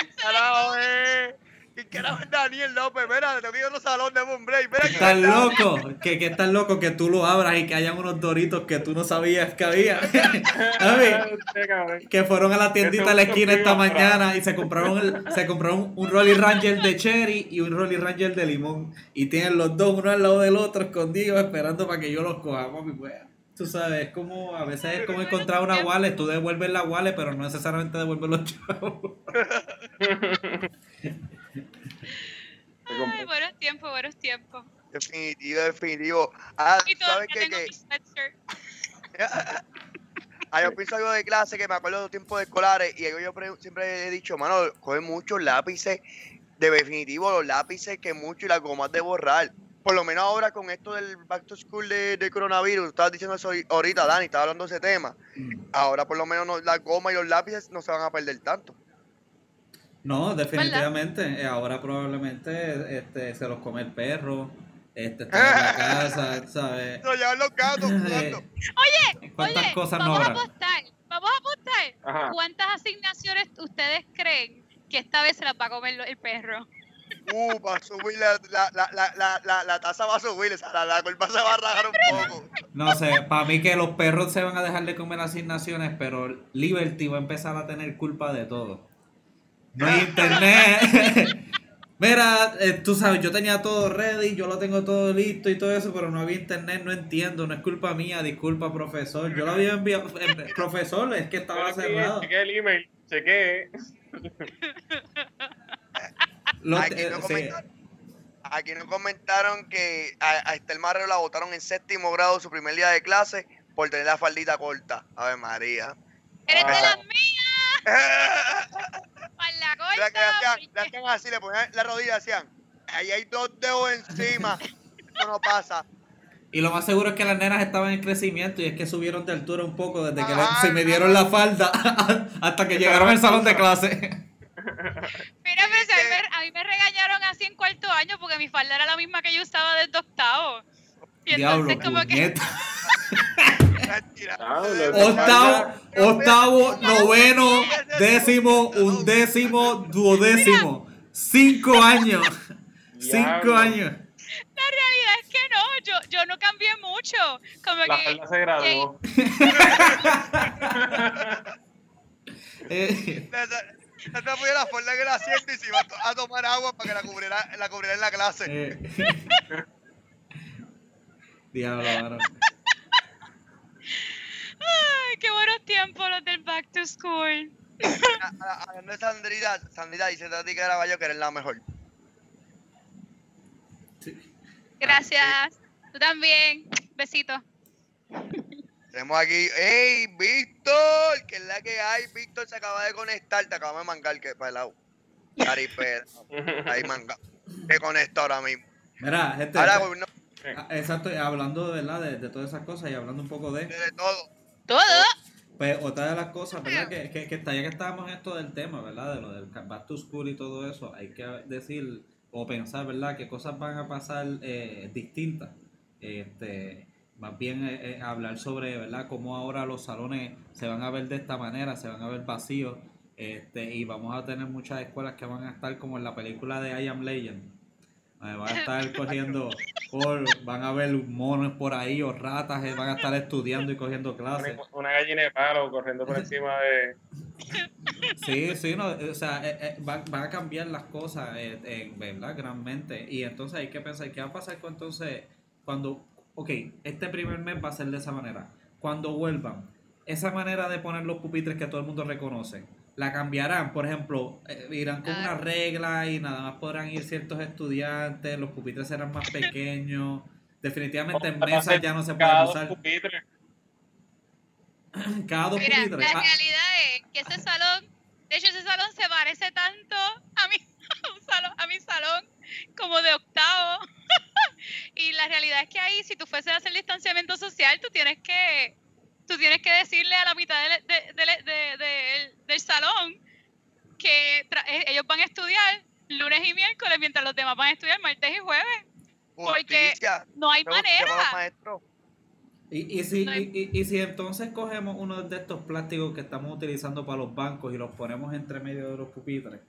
¿Qué carajo ¿Qué carajo es Daniel López? Mira, te que a otro salón de un break. Mira que Estás loco, que, que estás loco que tú lo abras y que hayan unos doritos que tú no sabías que había. Que fueron a la tiendita de la esquina esta mañana y se compraron el- se compraron un Rolly Ranger de cherry y un Rolly Ranger de limón y tienen los dos uno al lado del otro escondidos esperando para que yo los coja, mami, pues. Tú sabes, es como a veces es como encontrar una wallet, tú devuelves la wallet, pero no necesariamente devuelves los chavos. Buenos tiempos, buenos tiempos. Definitivo, definitivo. Ah, Y ¿sabes qué? que. Ah, yo pienso algo de clase que me acuerdo de los tiempos escolares y algo yo pre- siempre he dicho, mano, coge muchos lápices, de definitivo los lápices que mucho y las gomas de borrar. Por lo menos ahora con esto del back to school de, de coronavirus, estabas diciendo eso ahorita, Dani, estaba hablando de ese tema. Ahora por lo menos no- las gomas y los lápices no se van a perder tanto. No, definitivamente. eh, Ahora probablemente este, se los come el perro. Este, está en la casa, ¿sabes? No, llevan los gatos jugando. ¿Cuántas Oye, cosas no vamos a habrá? apostar, vamos a apostar. Ajá. ¿Cuántas asignaciones ustedes creen que esta vez se las va a comer el perro? Uh, va a subir la, la, la, la, la, la, la tasa va a subir, esa, la, la culpa se va a rajar un poco. No sé, para mí que los perros se van a dejar de comer asignaciones, pero Liberty va a empezar a tener culpa de todo. No hay internet. Mira, eh, tú sabes, yo tenía todo ready, yo lo tengo todo listo y todo eso, pero no había internet, no entiendo, no es culpa mía, disculpa, profesor. Yo lo había enviado, eh, profesor, es que estaba cerrado. Chequé el email, chequé. Aquí eh, no sí. aquí comentaron que a, a Estel Marrero la votaron en séptimo grado su primer día de clase por tener la faldita corta. Ave María. ¡Eres de Ah. las mías! ¡Para la Mira que hacían, le hacían así, le ponían la rodilla, hacían. Ahí hay dos dedos encima. Eso no pasa. Y lo más seguro es que las nenas estaban en crecimiento y es que subieron de altura un poco desde que le- Ajá, se me dieron la falda hasta que llegaron al salón de clase. Mira, pero si a, mí me, a mí me regañaron así en cuarto año porque mi falda era la misma que yo usaba desde octavo. Y Diablo, entonces como que... puñeta. Octavo, octavo, noveno, décimo, undécimo, duodécimo. Cinco años. Cinco años. La realidad es que no, yo, yo no cambié mucho. Como La que... se graduó. Eh, esa fue la forma que la asiento y se iba a tomar agua para que la cubriera, la cubriera en la clase. eh. Diablo, mano. Ay, qué buenos tiempos los del back to school. Hablando de Sandrita, Sandrita dice a ti que era yo que eres la mejor. Gracias. Tú también. Besitos. Tenemos aquí, ¡Ey, Víctor! Que es la que hay. Víctor se acaba de conectar, te acaba de mangar que para el lado. Caripera, ahí manga. Te conecto ahora mismo. Mira, gente. Ahora, pues, no, ah, Exacto, hablando de, ¿verdad? De, de todas esas cosas y hablando un poco de. de todo. Todo. Pues otra de las cosas, ¿verdad? Que, que, que está, ya que estábamos en esto del tema, ¿verdad? De lo del back to school y todo eso, hay que decir o pensar, ¿verdad? Que cosas van a pasar eh, distintas. Este, más bien eh, eh, hablar sobre, ¿verdad? Cómo ahora los salones se van a ver de esta manera, se van a ver vacíos. Este, y vamos a tener muchas escuelas que van a estar como en la película de I Am Legend. Eh, van a estar cogiendo, por, van a ver monos por ahí o ratas, eh, van a estar estudiando y cogiendo clases. Una, gallina de palo corriendo por encima de. Sí, sí, no, o sea, eh, eh, van, van a cambiar las cosas, eh, en verdad, granmente. Y entonces hay que pensar, ¿qué va a pasar con entonces cuando, ok, este primer mes va a ser de esa manera. Cuando vuelvan, esa manera de poner los pupitres que todo el mundo reconoce, la cambiarán. Por ejemplo, eh, irán con una regla y nada más podrán ir ciertos estudiantes, los pupitres serán más pequeños. Definitivamente en mesas ya no se cada pueden dos usar pupitres. cada dos Mira, pupitres. la Ah, realidad es que ese salón, de hecho ese salón se parece tanto a mi, a un salón, a mi salón como de octavo. y la realidad es que ahí, si tú fueses a hacer distanciamiento social, tú tienes que, tú tienes que decirle a la mitad del, de- de- de- de- del salón que eh, ellos van a estudiar lunes y miércoles, mientras los demás van a estudiar martes y jueves. Porque Justicia. No hay manera. Y, y, si, No hay- y, y- y si entonces cogemos uno de estos plásticos que estamos utilizando para los bancos y los ponemos entre medio de los pupitres,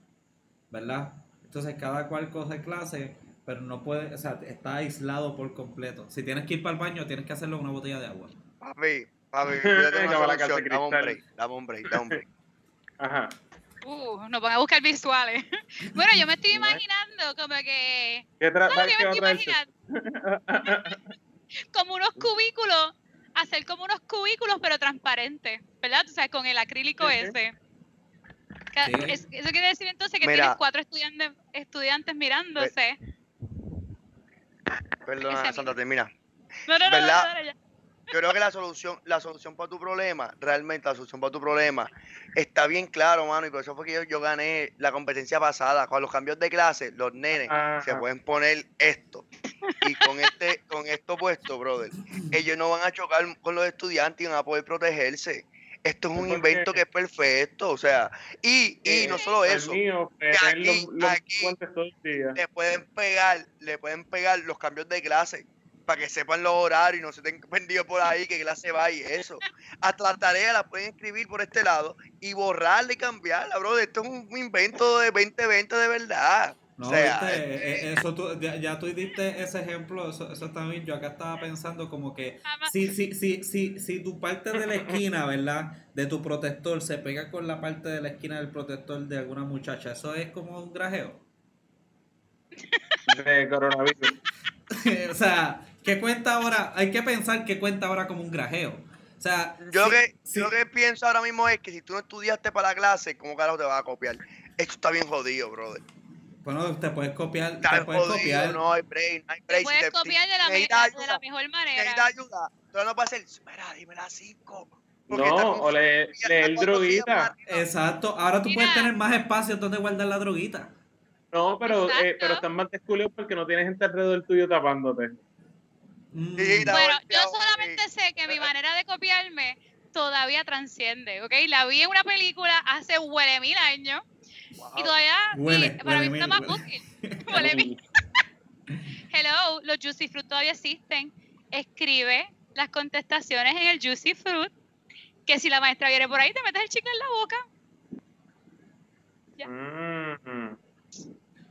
¿verdad? Entonces cada cual coge clase, pero no puede, o sea, está aislado por completo. Si tienes que ir para el baño, tienes que hacerlo en una botella de agua. Papi, papi, yo tengo una solución. Dame un break, dame un break, dame un break. Ajá. Uh, nos van a buscar visuales. Bueno, yo me estoy imaginando como que ¿Qué tra- ¿Sabes qué lo que va a me estoy imaginando? como unos cubículos, hacer como unos cubículos pero transparentes, ¿verdad? Tú sabes, con el acrílico ese. Ca- Sí. es- eso quiere decir entonces que Mira. tienes cuatro estudiantes, estudiantes mirándose. Perdona, Santa, termina. No, no, no, no, ¿Verdad? no, no, ya. Yo creo que la solución, la solución para tu problema, realmente la solución para tu problema, está bien claro, mano, y por eso fue que yo, yo gané la competencia pasada. Con los cambios de clase, los nenes Ajá. se pueden poner esto. Y con este, con esto puesto, brother, ellos no van a chocar con los estudiantes y van a poder protegerse. Esto es un invento que es perfecto, o sea, y, y no solo eso, mío, que tener aquí- los, los aquí- le pueden pegar, le pueden pegar los cambios de clase para que sepan los horarios y no se estén perdidos por ahí qué clase va y eso. Hasta la tarea la pueden escribir por este lado y borrarla y cambiarla, bro. Esto es un invento de 2020 de verdad. No, o sea, viste, eh, Eh, eso tú, ya, ya tú diste ese ejemplo, eso, eso bien. Yo acá estaba pensando como que si, si, si, si, si tu parte de la esquina, ¿verdad? De tu protector se pega con la parte de la esquina del protector de alguna muchacha, eso es como un grajeo. De coronavirus. o sea, ¿qué cuenta ahora? Hay que pensar qué cuenta ahora como un grajeo. O sea, yo, si- lo que, si- yo lo que pienso ahora mismo es que si tú no estudiaste para la clase, ¿cómo carajo te vas a copiar? Esto está bien jodido, brother. bueno, te puedes copiar, Está te puedes jodido, copiar. no hay break, no hay Te break. Si puedes te- copiar si de la, necesitas me- de ayuda, la mejor manera. necesitas ayuda, tú no puedes decir, mira, dime las cinco. porque está No, o le, leer días droguita. Exacto, ahora tú Mira. puedes tener más espacio donde guardar la droguita. No, pero, eh, pero están más desculiados porque no tienes gente alrededor tuyo tapándote. Mm. Sí, Bueno, yo solamente sé que mi manera de copiarme todavía transciende, ¿ok? La vi en una película hace huele mil años y todavía Huele, y para huele mí está más útil. Huele mil. Hello, los Juicy Fruit todavía existen. Escribe las contestaciones en el Juicy Fruit, que si la maestra viene por ahí te metes el chicle en la boca. Mm.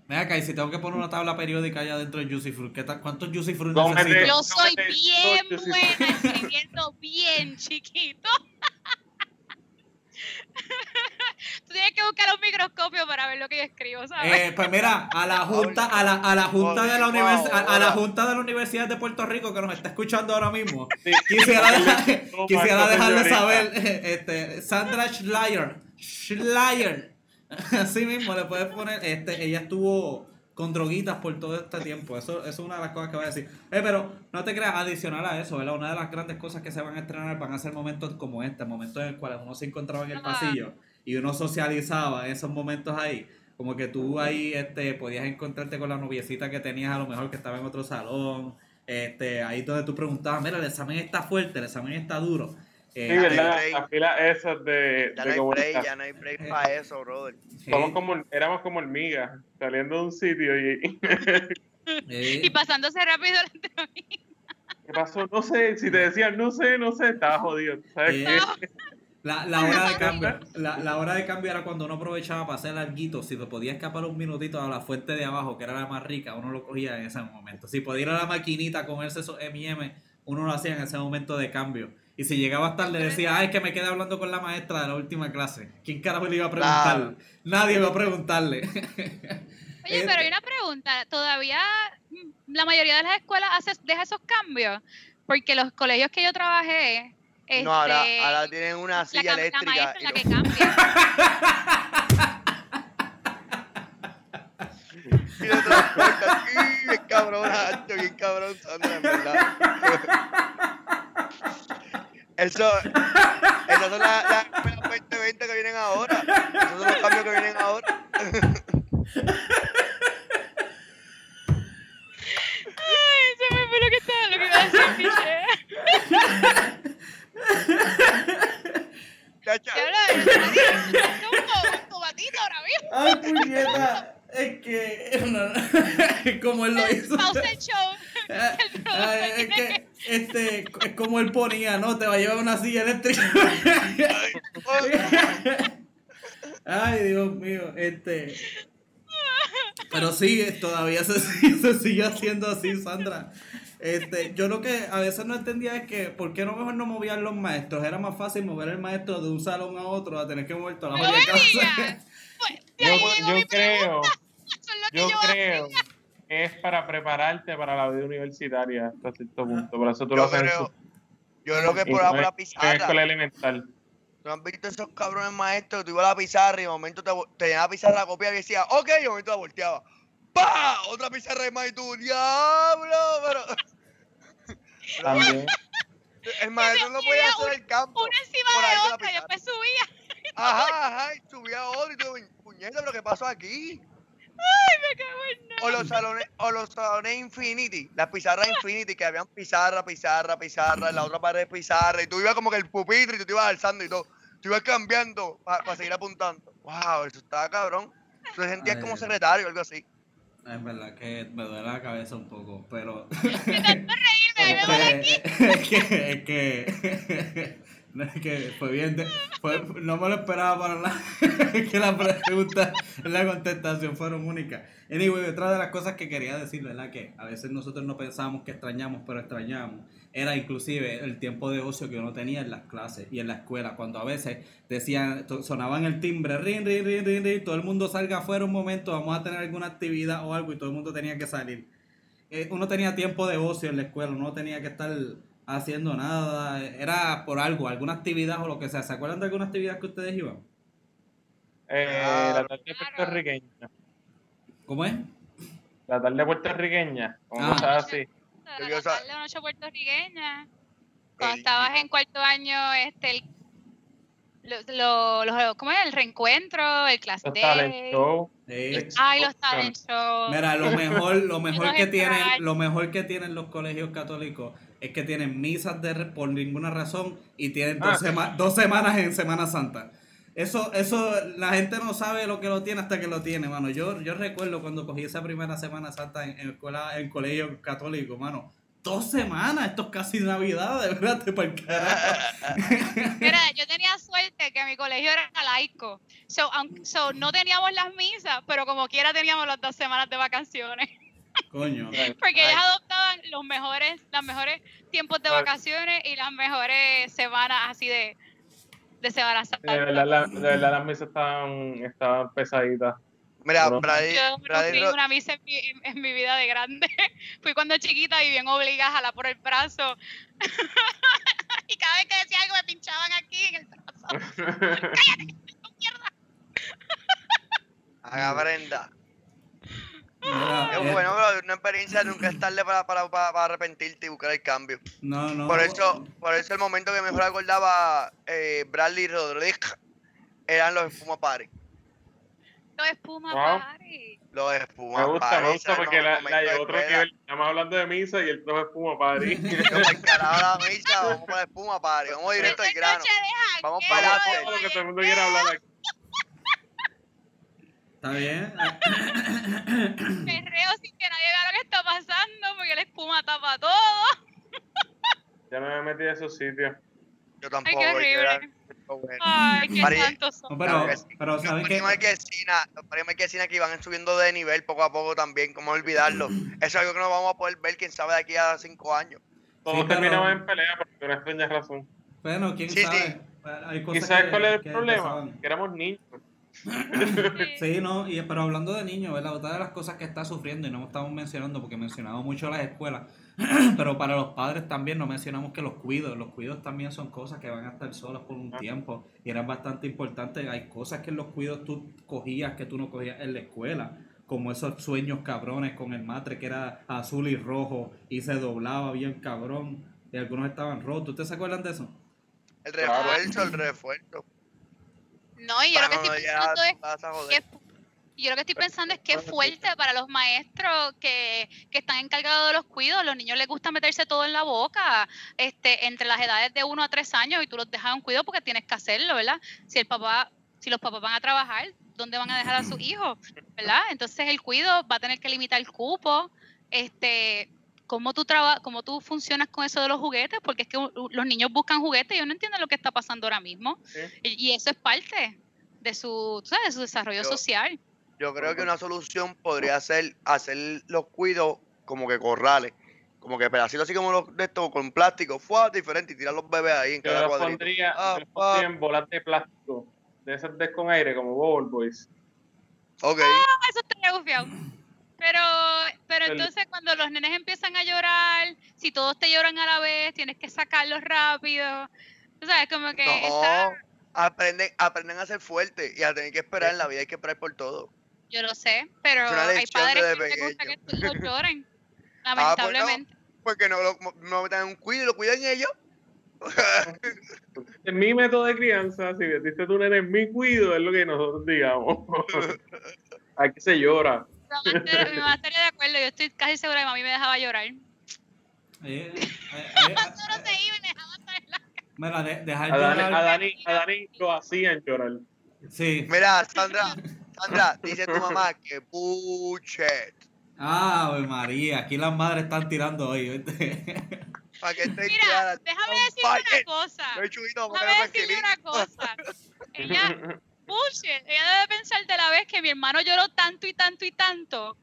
Ven acá, y si tengo que poner una tabla periódica allá dentro de Juicy Fruit, ¿qué tal, ¿cuántos Juicy Fruit necesito? Yo soy bien buena escribiendo bien chiquito. Tú tienes que buscar un microscopio para ver lo que yo escribo, ¿sabes? Eh, pues mira, a la junta, a la, a la junta de la univers- a, a la junta de la Universidad de Puerto Rico que nos está escuchando ahora mismo, quisiera, dejar- quisiera dejarle saber, este, Sandra Schleier, Schleier, así mismo le puedes poner, este, ella estuvo con droguitas por todo este tiempo, eso, eso es una de las cosas que voy a decir. Eh, pero no te creas, adicional a eso, ¿verdad? Una de las grandes cosas que se van a estrenar van a ser momentos como este, momentos en los cuales uno se encontraba en el pasillo y uno socializaba en esos momentos ahí. Como que tú ahí este, podías encontrarte con la noviecita que tenías a lo mejor que estaba en otro salón. Este, ahí donde tú preguntabas, mira, el examen está fuerte, el examen está duro. Eh, Sí, ¿verdad? break. Las filas esas de, Ya de no hay break, ya no hay break para eso, brother. sí, Somos como, éramos como hormigas, saliendo de un sitio y... eh, Y pasándose rápido la entrevista. ¿Qué pasó? No sé, si te decían no sé, no sé, estaba jodido. ¿Sabes Eh, qué? La, la hora de cambio, la, la hora de cambio era cuando uno aprovechaba para hacer alguito. Si te podía escapar un minutito a la fuente de abajo, que era la más rica, uno lo cogía en ese momento. Si podía ir a la maquinita a comerse esos M&M, uno lo hacía en ese momento de cambio. Y si llegaba tarde decía, ah, es que me quedé hablando con la maestra de la última clase. ¿Quién carajo le iba a preguntar? Claro. Nadie iba a preguntarle. Oye, pero hay una pregunta. ¿Todavía la mayoría de las escuelas hace, deja esos cambios? Porque los colegios que yo trabajé. Este, No, ahora, ahora tienen una la, silla la eléctrica. maestra es y la lo- que cambia. Y lo transportan. Bien cabrón, bien cabrón, Sandra, en verdad. Eso, esas las ¿no? Te va a llevar una silla eléctrica. Ay, Dios mío, este. Pero sí, todavía se, se sigue haciendo así, Sandra. Este, yo lo que a veces no entendía es que, ¿por qué no mejor no movían los maestros? Era más fácil mover el maestro de un salón a otro a tener que mover toda la me clase. digas. Pues, de Yo, creo, yo yo creo que es para prepararte para la vida universitaria hasta cierto punto. Por eso tú lo haces creo, yo creo que es y por la, por la en- pizarra. escuela elemental. ¿No has visto esos cabrones maestros? Tú ibas a la pizarra y de momento te, te llenaba la pizarra a copiar y decía, ok, y de momento la volteaba. ¡Pah! Otra pizarra de más y tú, ¡diablo! Pero También. el maestro no podía hacer el campo. Una encima Por ahí de otra y pizarra. después subía. Ajá, ajá, y subía otro y tú, puñeta, ¿pero qué pasó aquí? Me. O los salones, o los salones Infinity, las pizarras Infinity, que habían pizarra, pizarra, pizarra, en la otra pared pizarra, y tú ibas como que el pupitre y tú te ibas alzando y todo. Tú ibas cambiando para seguir apuntando. Wow, eso estaba cabrón. Tú te sentías Ay, como secretario o algo así. Es verdad que me duele la cabeza un poco, pero. De tanto reírme, me duele es que, es que, que fue bien, no me lo esperaba para nada, que la pregunta la contestación fueron únicas. Anyway, otra de las cosas que quería decir, ¿verdad? Que a veces nosotros no pensamos que extrañamos, pero extrañamos, era inclusive el tiempo de ocio que uno tenía en las clases y en la escuela, cuando a veces decían, sonaban el timbre, rin, rin, rin, rin, rin, todo el mundo salga afuera un momento, vamos a tener alguna actividad o algo y todo el mundo tenía que salir eh, uno tenía tiempo de ocio en la escuela, uno no tenía que estar haciendo nada, era por algo, alguna actividad o lo que sea. ¿Se acuerdan de alguna actividad que ustedes iban? Eh, la tarde puertorriqueña. ¿Cómo es? La tarde puertorriqueña. Como Ah. cosas así. La tarde noche puertorriqueña. Cuando El- estabas en cuarto año, este, el, lo, lo- lo- ¿cómo es? El reencuentro, el class Los day. talent show. Eh, Ay, los talent shows. Mira, lo mejor, lo mejor que tienen, lo mejor que tienen los colegios católicos es que tienen misas de re- por ninguna razón y tienen dos, Ah. sema- dos semanas en Semana Santa. Eso, eso, la gente no sabe lo que lo tiene hasta que lo tiene, mano. Yo, yo recuerdo cuando cogí esa primera Semana Santa en, en escuela, en colegio católico, mano. Dos semanas, esto es casi Navidad, de verdad, te pa'l carajo. Mira, yo tenía suerte que mi colegio era laico. So, aun- so, no teníamos las misas, pero como quiera teníamos las dos semanas de vacaciones. Coño. Porque Ay. ellos adoptaban los mejores, los mejores tiempos de vacaciones y las mejores semanas así de, de Semana Santa. De verdad, la- de verdad las misas estaban, estaban pesaditas. Mira, Bro. Brady, Yo no Brady fui Ro- una misa en mi, en- en mi vida de grande. Fui cuando chiquita y bien obligada a jalar por el brazo. y cada vez que decía algo me pinchaban aquí en el brazo. haga Brenda. Mira, Es eh, bueno, pero una experiencia nunca es tarde para, para, para, para arrepentirte y buscar el cambio. No, no. Por eso, por eso el momento que mejor acordaba eh, Bradley Rodríguez eran los espuma party. No espuma, Wow. party. Los espuma Me gusta, party. me gusta porque la, los la llevó otro nivel. Estamos hablando de misa y el profe espuma party. La misa, vamos para espuma party, vamos directo al grano. Vamos para Vamos que todo el mundo quiere hablar aquí. Está bien. perreo sin que nadie vea lo que está pasando porque la espuma tapa todo. Ya no me metí a esos sitios. Yo Ay, tampoco. qué yo era- horrible. bueno. Ay, qué María- santos son. No, pero, que pero Los ¿saben qué? premios Marquesina, los que iban subiendo de nivel poco a poco también, ¿cómo olvidarlo? Eso es algo que no vamos a poder ver, quién sabe, de aquí a cinco años. Todos Sí, pero- terminaban en pelea por una extraña razón. Bueno, quién Sí, sabe. sí. Hay ¿Y sabes que- cuál es el que problema? pasaban. Que éramos niños. Sí, no, y, pero hablando de niños, ¿verdad? Otra de las cosas que está sufriendo, y no estamos mencionando porque mencionamos mucho las escuelas, pero para los padres también no mencionamos que los cuidos, los cuidos también son cosas que van a estar solas por un tiempo y eran bastante importantes. Hay cosas que en los cuidos tú cogías que tú no cogías en la escuela, como esos sueños cabrones con el matre que era azul y rojo y se doblaba bien cabrón y algunos estaban rotos. ¿Ustedes se acuerdan de eso? El Claro. refuerzo, el refuerzo. No, y yo lo que estoy pensando es yo lo que estoy pensando es que es fuerte para los maestros que, que están encargados de los cuidos. Los niños les gusta meterse todo en la boca este, entre las edades de 1 a 3 años y tú los dejas en cuidado porque tienes que hacerlo, ¿verdad? Si el papá, si los papás van a trabajar, ¿dónde van a dejar a sus hijos? ¿Verdad? Entonces el cuido va a tener que limitar el cupo. Este, ¿Cómo tú, traba, ¿Cómo tú funcionas con eso de los juguetes? Porque es que los niños buscan juguetes y yo no entiendo lo que está pasando ahora mismo. ¿sí? Y, y eso es parte de su, sabes, de su desarrollo Yo- social. Yo creo que una solución podría ser hacer los cuidos como que corrales. Como que pedacitos así como los de estos con plástico, fue diferente y tirar los bebés ahí en Yo cada cuadrito. pondría, Ah, yo en bolas de plástico. De esas de con aire, como Bubble Boys. Ok. Ah, eso estaría gufiado. Pero, pero El- entonces cuando los nenes empiezan a llorar, si todos te lloran a la vez, tienes que sacarlos rápido. Tú sabes, como que está- No, aprenden, aprenden a ser fuertes y a tener que esperar en la vida, hay que esperar por todo. yo lo sé, pero hay padres que les gusta que pequeño. los lloren. Ah, pues no. Lamentablemente. Porque no lo no metan un cuido y lo cuidan ellos. En mi método de crianza, si metiste tu nene en mi cuido, es lo que nosotros digamos. Aquí se llora. Mi mamá estaría- mi mamá estaría de acuerdo, yo estoy casi segura que mami me dejaba llorar. Eh, eh, eh, Solo se iba y me dejaba saber la mira, de- dejar A Dani, llorar- a Dani, a Dani lo hacían llorar. Sí. Mira, Sandra, Sandra, dice tu mamá que bullshit. Ave María, aquí las madres están tirando hoy. ¿viste? Para que estés Mira, clara, déjame on decirle una cosa. Déjame decirle una cosa. Ella, bullshit, ella debe pensar de la vez que mi hermano lloró tanto y tanto y tanto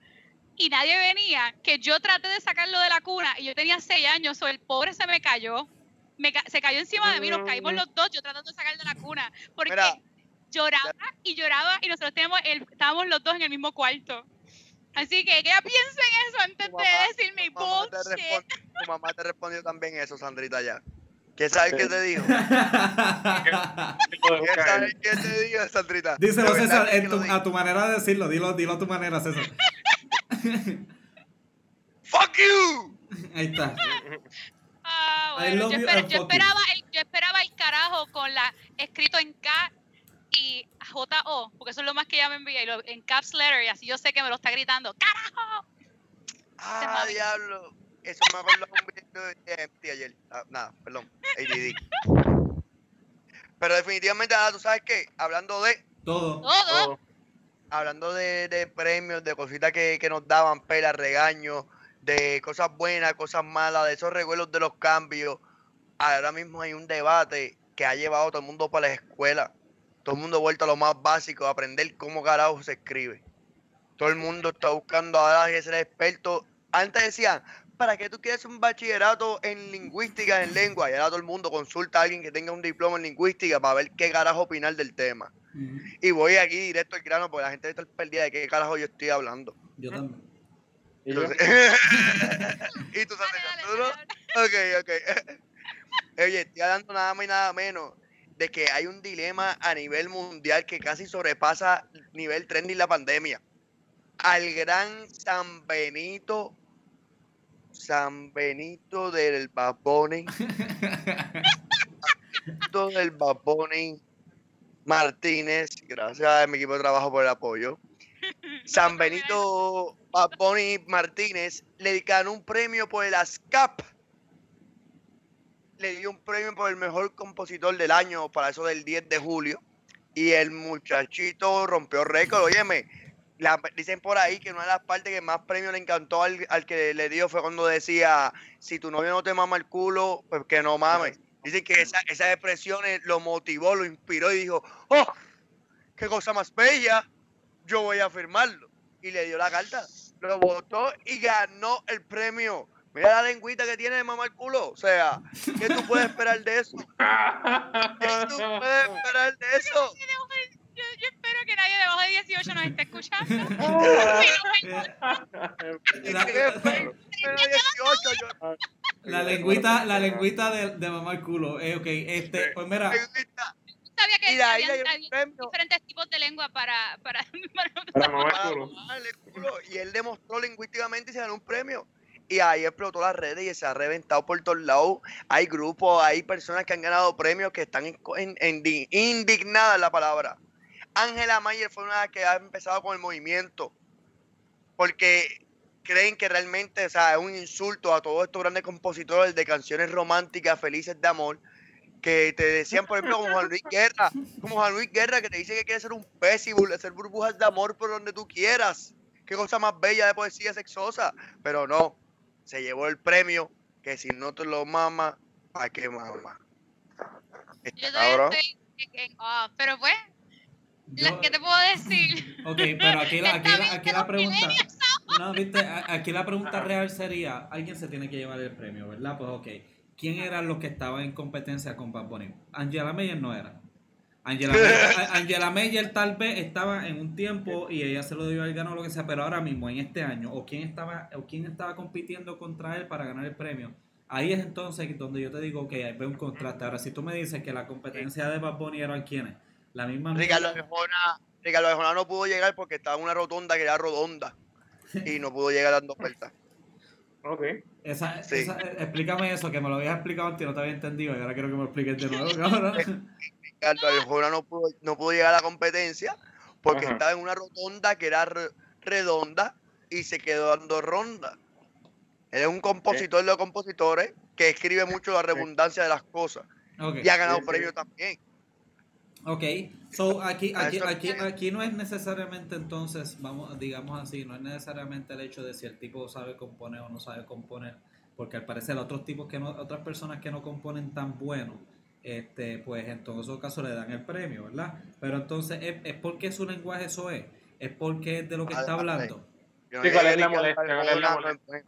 y nadie venía, que yo traté de sacarlo de la cuna y yo tenía seis años, o el pobre se me cayó. Me ca- se cayó encima de mí, nos caímos los dos, yo tratando de sacarlo de la cuna. Porque Mira. lloraba y lloraba y nosotros teníamos el- estábamos los dos en el mismo cuarto. Así que ella piense en eso antes de decirme Tu mamá, te tu mamá te respondió también eso, Sandrita, ya. ¿Qué sabes qué te dijo? ¿Qué sabes qué te dijo, Sandrita? Díselo, César, que en tu- a tu manera de decirlo. Dilo, dilo a tu manera, César. ¡Fuck you! Ahí está. Ah, bueno, yo, esper- esperaba el, yo esperaba el carajo con la escrito en K y J-O, porque eso es lo más que ella me envía, y lo, en caps letter, y así yo sé que me lo está gritando. ¡Carajo! ¡Ah, mami. diablo! Eso me acuerdo de un video de TMT ayer. Ah, nada, perdón. ADD. Pero definitivamente, ah, ¿tú sabes qué? Hablando de Todo. Todo. Todo. hablando de, de premios, de cositas que, que nos daban, pelas, regaños, de cosas buenas, cosas malas, de esos recuerdos de los cambios. Ahora mismo hay un debate que ha llevado a todo el mundo para la escuela. Todo el mundo ha vuelto a lo más básico, a aprender cómo carajo se escribe. Todo el mundo está buscando ahora que ser experto. Antes decían, ¿para qué tú quieres un bachillerato en lingüística, en lengua? Y ahora todo el mundo consulta a alguien que tenga un diploma en lingüística para ver qué carajo opinar del tema. Y voy aquí directo al grano porque la gente está perdida de qué carajo yo estoy hablando. Yo también. Y yo, Entonces- y tú sabes, dale, ¿tú no? dale, dale. Ok, ok. Oye, estoy hablando nada más y nada menos de que hay un dilema a nivel mundial que casi sobrepasa nivel trending la pandemia. Al gran San Benito, San Benito del Baboni, del Baboni Martínez, gracias a mi equipo de trabajo por el apoyo. San Benito Bad Bunny Martínez le ganó un premio por el ASCAP. Le dio un premio por el mejor compositor del año para eso del 10 de julio. Y el muchachito rompió récord. Óyeme, la- dicen por ahí que una de las partes que más premio le encantó al, al que le dio fue cuando decía, si tu novio no te mama el culo, pues que no mames. Dice que esa, esas expresiones lo motivó, lo inspiró y dijo, ¡oh! ¡Qué cosa más bella! Yo voy a firmarlo. Y le dio la carta, lo votó y ganó el premio. Mira la lengüita que tiene de mamá el culo. O sea, ¿qué tú puedes esperar de eso? ¿Qué tú puedes esperar de eso? Yo, espero que nadie debajo de 18 nos esté escuchando. La, ¿Qué fue? Pero 18, yo- la lengüita, la lengüita de, de mamá el culo. Eh, ok, este, pues mira, sabía que el premio. diferentes tipos de lengua para, para, para- Para mamar para culo. el culo. Y él demostró lingüísticamente y se ganó un premio. Y ahí explotó las redes y se ha reventado por todos lados. Hay grupos, hay personas que han ganado premios que están en- en- en- indignadas la palabra. Ángela Mayer fue una que ha empezado con el movimiento. Porque creen que realmente o sea, es un insulto a todos estos grandes compositores de canciones románticas, felices de amor, que te decían, por ejemplo, como Juan Luis Guerra, como Juan Luis Guerra, que te dice que quiere ser un pésimo, hacer burbujas de amor por donde tú quieras. Qué cosa más bella de poesía sexosa. Pero no, se llevó el premio, que si no te lo mama, ¿para qué mama? Yo estoy en- en off, pero pues, la- yo- ¿qué te puedo decir? ok, pero aquí la, aquí la, aquí la pregunta, no, viste, aquí la pregunta real sería, alguien se tiene que llevar el premio, ¿verdad? Pues ok, ¿quién eran los que estaban en competencia con Bad Bunny? Angela Meyer no era. Angela Meyer, Angela Meyer tal vez estaba en un tiempo y ella se lo dio al ganó lo que sea, pero ahora mismo en este año o quién estaba o quién estaba compitiendo contra él para ganar el premio. Ahí es entonces donde yo te digo que hay veo un contraste. Ahora si tú me dices que la competencia de Bad Bunny eran quiénes, la misma Ricardo Arjona, Ricardo Arjona no pudo llegar porque estaba en una rotonda que era redonda y no pudo llegar dando vueltas. Ok. Esa, Sí. esa- explícame eso, que me lo habías explicado antes y no te había entendido y ahora quiero que me lo expliques de nuevo, cabrón. Ricardo Arjona no pudo, no pudo llegar a la competencia porque Ajá. estaba en una rotonda que era re- redonda y se quedó dando ronda. Él es un compositor de los compositores que escribe mucho la redundancia de las cosas y ha ganado Sí, sí. premios también. Ok. So, aquí, aquí, aquí, aquí no es necesariamente entonces, vamos, digamos así, no es necesariamente el hecho de si el tipo sabe componer o no sabe componer, porque al parecer otros tipos que no, otras personas que no componen tan bueno, este, pues en todos esos casos le dan el premio, ¿verdad? Pero entonces, ¿es, es porque su lenguaje eso es? ¿Es porque es de lo que está hablando? Yo Sí, ¿cuál es la molestia? ¿Cuál es la molestia?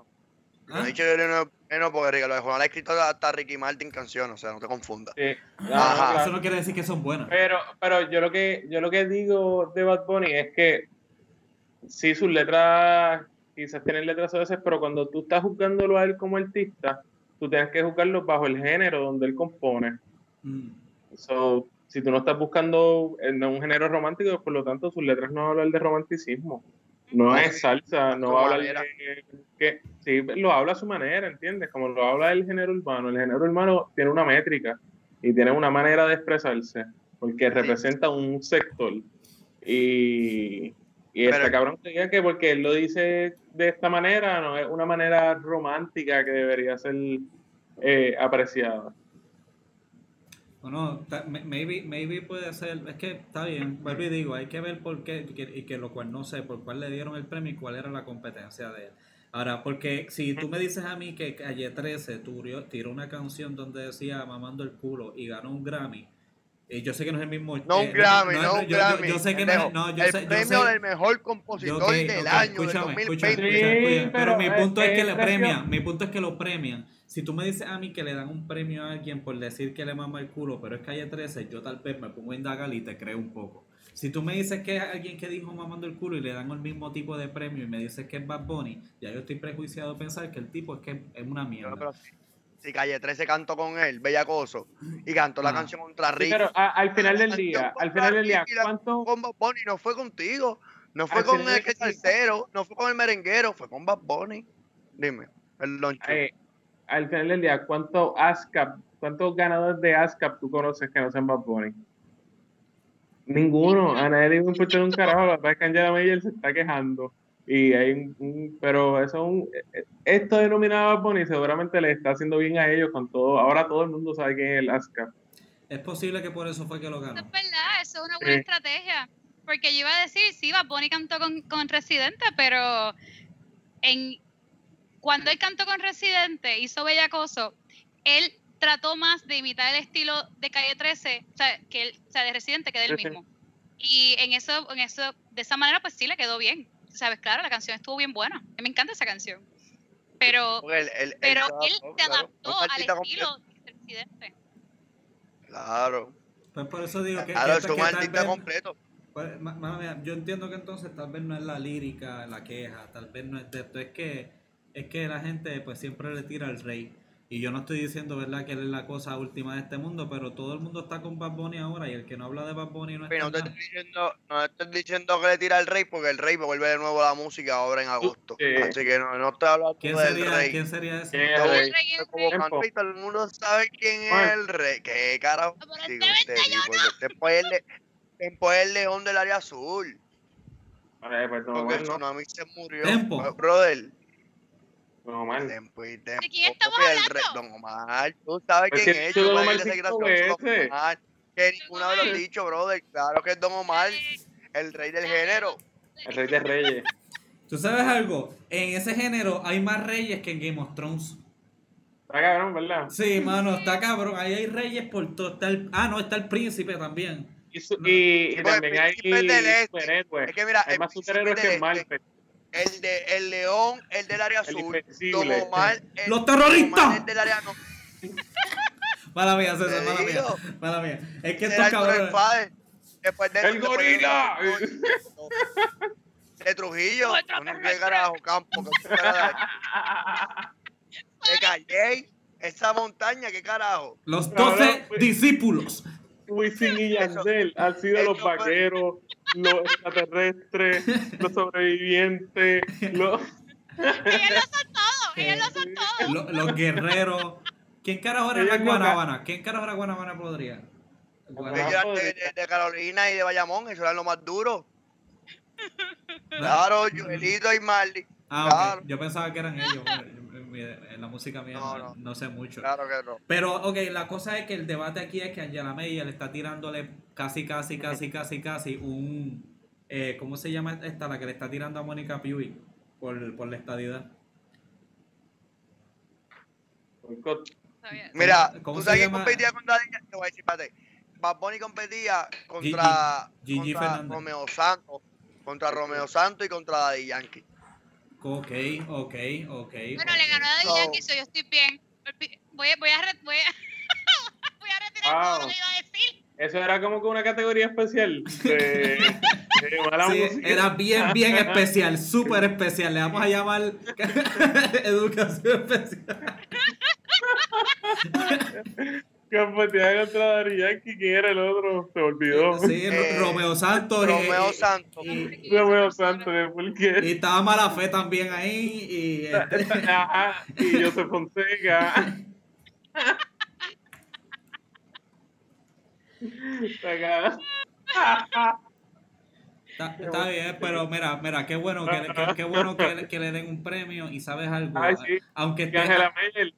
Bueno. Yo ¿Ah? he dicho que él no porque Ricardo Arjona le ha escrito hasta Ricky Martin canciones, o sea, no te confundas. Sí. No, no, Ajá. claro. Eso no quiere decir que son buenas. Pero, pero yo lo que yo lo que digo de Bad Bunny es que sí sus letras quizás tienen letras a veces, pero cuando tú estás juzgándolo a él como artista, tú tienes que juzgarlo bajo el género donde él compone. Mm. So, si tú no estás buscando en un género romántico, por lo tanto sus letras no hablan de romanticismo. No es salsa, no habla de que sí, lo habla a su manera, ¿entiendes? Como lo habla el género urbano. El género urbano tiene una métrica y tiene una manera de expresarse, porque representa un sector. Y, y este cabrón que diga que porque él lo dice de esta manera, no es una manera romántica que debería ser eh, apreciada. Me- maybe, maybe puede ser, es que está bien, vuelvo y digo, hay que ver por qué, que- y que lo cual no sé, por cuál le dieron el premio y cuál era la competencia de él. Ahora, porque si tú me dices a mí que Calle 13 turió- tiró una canción donde decía mamando el culo y ganó un Grammy, y yo sé que no es el mismo... No un eh, Grammy, no, un yo, yo- Grammy. yo sé que no, no, yo el sé, yo premio sé- del mejor yo, compositor ok, del ok, año del escúchame, 2020. escúchame, Sí, escúchame, pero, pero mi punto es, es que le premian, mi punto es que lo premian. Si tú me dices a mí que le dan un premio a alguien por decir que le mama el culo, pero es calle 13, yo tal vez me pongo a indagar y te creo un poco. Si tú me dices que es alguien que dijo mamando el culo y le dan el mismo tipo de premio y me dices que es Bad Bunny, ya yo estoy prejuiciado a pensar que el tipo es que es una mierda. pero si, si Calle 13 cantó con él, Bellacoso, y cantó la Ah. canción contra Sí, Ricky, pero a- al final del día, al final del día, ¿cuánto, con Bad Bunny, no fue contigo, no fue con el salsero, no fue con el merenguero, fue con Bad Bunny. Dime, perdón. Chu. eh, al final del día, cuánto ASCAP, cuántos ganadores de ASCAP tú conoces que no sean Bad Bunny? Ninguno, a nadie le importa un carajo, la verdad es que Angela Mayer se está quejando. Y hay un, un- pero eso es un, esto denominado Bad Bunny seguramente le está haciendo bien a ellos con todo, ahora todo el mundo sabe quién es el ASCAP. Es posible que por eso fue que lo Eso ganó. es verdad, eso es una buena Sí. estrategia. Porque yo iba a decir, sí, Bad Bunny cantó con, con Residente, pero en cuando él cantó con Residente, hizo Bellacoso, él trató más de imitar el estilo de Calle 13, o sea, que él, o sea, de Residente que del Sí, sí. mismo. Y en eso, en eso, de esa manera, pues sí le quedó bien. Sabes, claro, la canción estuvo bien buena. Me encanta esa canción. Pero, él, él- él pero se él adaptó, se adaptó al estilo de Residente. Claro. Pues por eso digo que, Claro, es un artista vez- completo. Pues, mía, yo entiendo que entonces tal vez no es la lírica, la queja, tal vez no es de esto, es que es que la gente pues siempre le tira al rey. Y yo no estoy diciendo, ¿verdad?, que él es la cosa última de este mundo, pero todo el mundo está con Bad Bunny ahora y el que no habla de Bad Bunny no Pero está no te nada. estoy diciendo, no te estoy diciendo que le tira al rey porque el rey vuelve de nuevo a la música ahora en agosto. Sí. Así que no, no estoy hablando ¿Quién del sería, rey. ¿quién sería ese? ¿Quién es el Todo- rey? como y todo el mundo sabe quién es Bueno. el rey. ¿Qué carajo? Pero Digo este usted, sí, porque usted fue el, usted fue el león del área azul. Ay, pues, Don Porque el no. tsunami se murió. Tempo. Brother. Don Omar. Tempo y tempo. ¿De quién estamos hablando? rey- Don Omar. Tú sabes Pues quién es. Yo Don puedo Omar que ninguno de los dicho, brother. Claro que es Don Omar, el rey del género. El rey de reyes. ¿Tú sabes algo? En ese género hay más reyes que en Game of Thrones. Está cabrón, ¿verdad? Sí, mano, está cabrón. Ahí hay reyes por todo. Está el- ah, no, está el príncipe también. Y, su- y, y Pues, también hay este. superhéroes. Es que mira, Hay el más superhéroes que en Marvel. El de el león, el del área azul. Don. Omar, el, ¡Los terroristas! Omar, el del área no. Mala mía, César, mala mía. Mala mía. Es que estos cabrones. Después de ¡El de- gorila! De Trujillo. No, ¿Qué terrestre. carajo, campo? ¿Qué carajo? De Calle. Esa montaña, ¿qué carajo? Los Cabrón, 12 pues. discípulos. Wisin y Yandel han sido los vaqueros, los extraterrestres, los sobrevivientes, los... Ellos lo son todos, ellos lo son todos. lo- los guerreros. ¿Quién carajo era la Guanabana? ¿Quién carajo era Guanabana podría? Eran de, de- de Carolina y de Bayamón, eso era lo más duro. Claro, Joelito y Marley. Ah. Claro. Yo pensaba que eran ellos. En la música mía No, no, no. no sé mucho. Claro que no. Pero, ok, la cosa es que el debate aquí es que Angela May le está tirándole casi, casi, casi, casi, casi un... Eh, ¿Cómo se llama esta? La que le está tirando a Mónica Puig por, por la estadidad. Mira, cómo tú sabes quién competía contra ella. Te voy a decir, espérate. Bad Bunny competía contra, Gigi- Gigi contra Fernández. Romeo Santos. Contra Romeo Santos y contra Daddy Yankee. Ok, ok, ok. Bueno, le ganó a Daddy. Yankee, so yo estoy bien. Voy, a- voy a, re- voy a, voy a retirar todo lo que iba a decir. Eso era como que una categoría especial de, de mala Sí, música. era bien, bien especial, súper especial. Le vamos a llamar educación especial. Competía contra Yankee, ¿quién era el otro? Se olvidó. Sí, Eh, Romeo Santos. y- Romeo y- Santos. Y, Romeo Santos, de por y estaba mala fe también ahí. Y, este, Ajá, y José Fonseca. Está. Está, bien, pero mira, mira, qué bueno que, que- qué bueno que, le- que le den un premio y sabes algo. Ay, sí. Aunque Que esté- Angela Merkel.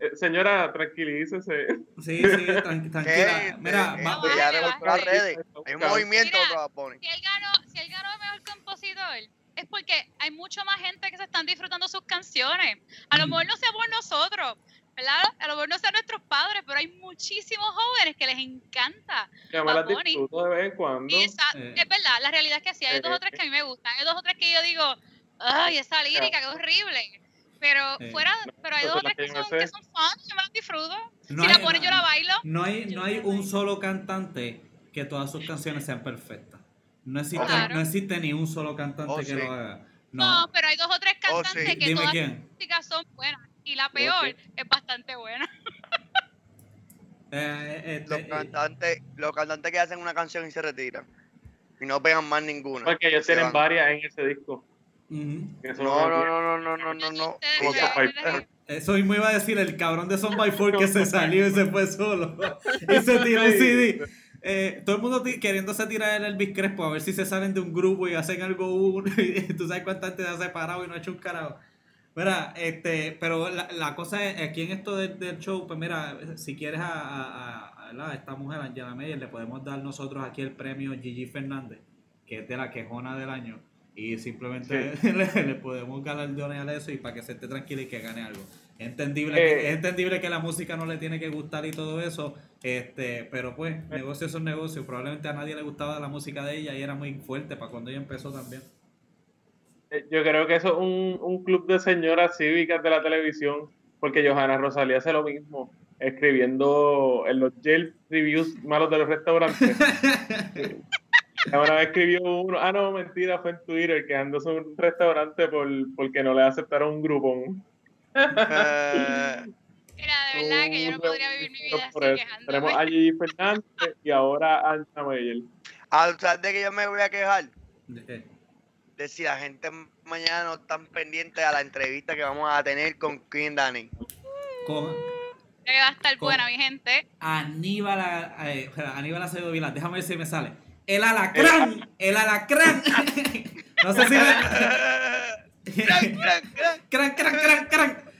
Eh, señora, tranquilícese. sí, sí, tran- tranquila. ¿Qué? Mira, va- ya las redes. Hay un movimiento Mira. Bad. Si él ganó, si él ganó mejor compositor, es porque hay mucho más gente que se están disfrutando sus canciones. A lo mejor no sea por nosotros, ¿verdad? A lo mejor no sean nuestros padres, pero hay muchísimos jóvenes que les encanta. Yo me las disfruto de vez en cuando. Y esa- Eh. es verdad, la realidad es que sí, hay dos o tres que a mí me gustan, hay dos o tres que yo digo, ay, esa lírica, qué horrible. Pero Eh. fuera, pero hay dos o tres que son, que son fun, yo me las disfruto. no si hay- la ponen yo la bailo. No hay, no hay un solo cantante que todas sus canciones sean perfectas. No existe, Claro. no existe ni un solo cantante Oh, que sí. lo haga. No. No. pero hay dos o tres Oh, cantantes sí. que Dime todas quién. las músicas son buenas. Y la peor es bastante buena. Eh, eh, Los este, cantantes, los cantantes que hacen una canción y se retiran. Y no pegan más ninguna. Porque ellos tienen van. varias en ese disco. No, no, no, no, no, no, no. Eso mismo iba a decir el cabrón de Son by Four que se salió y se fue solo. y se tiró un. CD. Eh, todo el mundo queriéndose tirar el Elvis Crespo a ver si se salen de un grupo y hacen algo uno. Y tú sabes cuánta gente se ha separado y no ha hecho un carajo. Mira, este, pero la, la cosa es, aquí en esto del, del show, pues mira, si quieres a, a, a- a esta mujer, Angela Meyer, le podemos dar nosotros aquí el premio Gigi Fernández, que es de la quejona del año. Y simplemente le, le podemos galardonear eso y para que se esté tranquila y que gane algo. Es entendible, Eh. que, es entendible que la música no le tiene que gustar y todo eso, este, pero pues, negocios son negocios. Probablemente a nadie le gustaba la música de ella y era muy fuerte para cuando ella empezó también. Eh, Yo creo que eso es un, un club de señoras cívicas de la televisión, porque Johanna Rosalía hace lo mismo, escribiendo en los jail reviews malos de los restaurantes. Una vez escribió uno, ah no, mentira, fue en Twitter, quedándose en un restaurante por, porque no le aceptaron un grupón. Mira, de verdad que yo no podría vivir mi vida así. Tenemos quejándome. a Gigi Fernández y ahora a Anna Meyer. ah, ¿sabes de que yo me voy a quejar? De- De si la gente mañana no están pendientes a la entrevista que vamos a tener con Queen Danny. Creo que va a estar Con- buena, mi gente. Aníbal, eh, Aníbal Acevedo Vilá, déjame ver si me sale. El alacrán, el alacrán. no sé si me... Cran, cran, cran. Cran,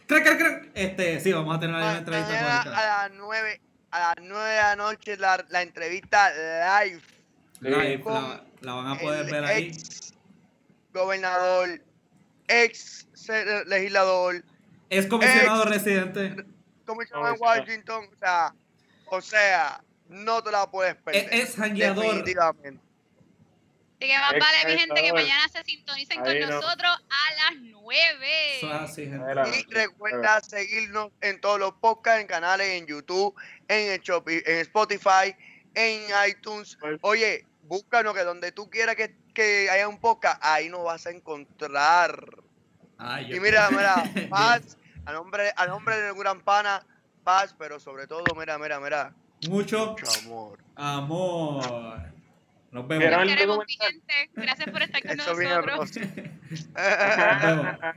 cran, cran. Este, sí, vamos a tener una entrevista con a las 9 a las 9 de la noche la, la entrevista live. Live, la, la van a poder ver ahí. ex gobernador, ex legislador, Es comisionado ex- residente. comisionado en Comisionado. Washington, o sea, o sea, no te la puedes perder. Es, es jangueador. definitivamente. Así que más vale, mi gente, que mañana se sintonicen con no. nosotros a las 9. Eso es así, gente. Era- Y recuerda seguirnos en todos los podcasts, en canales, en YouTube, en, el Shopee, en Spotify, en iTunes. Pues- Oye, búscanos que donde tú quieras que, que haya un podcast, ahí nos vas a encontrar. Ay, Y mira, mira, paz, a nombre, a nombre de gran pana, paz, pero sobre todo, mira, mira, mira, Mucho mucho amor. amor. Nos vemos. el Queremos, mi documental. gente. Gracias por estar con Eso nosotros. Nos vemos.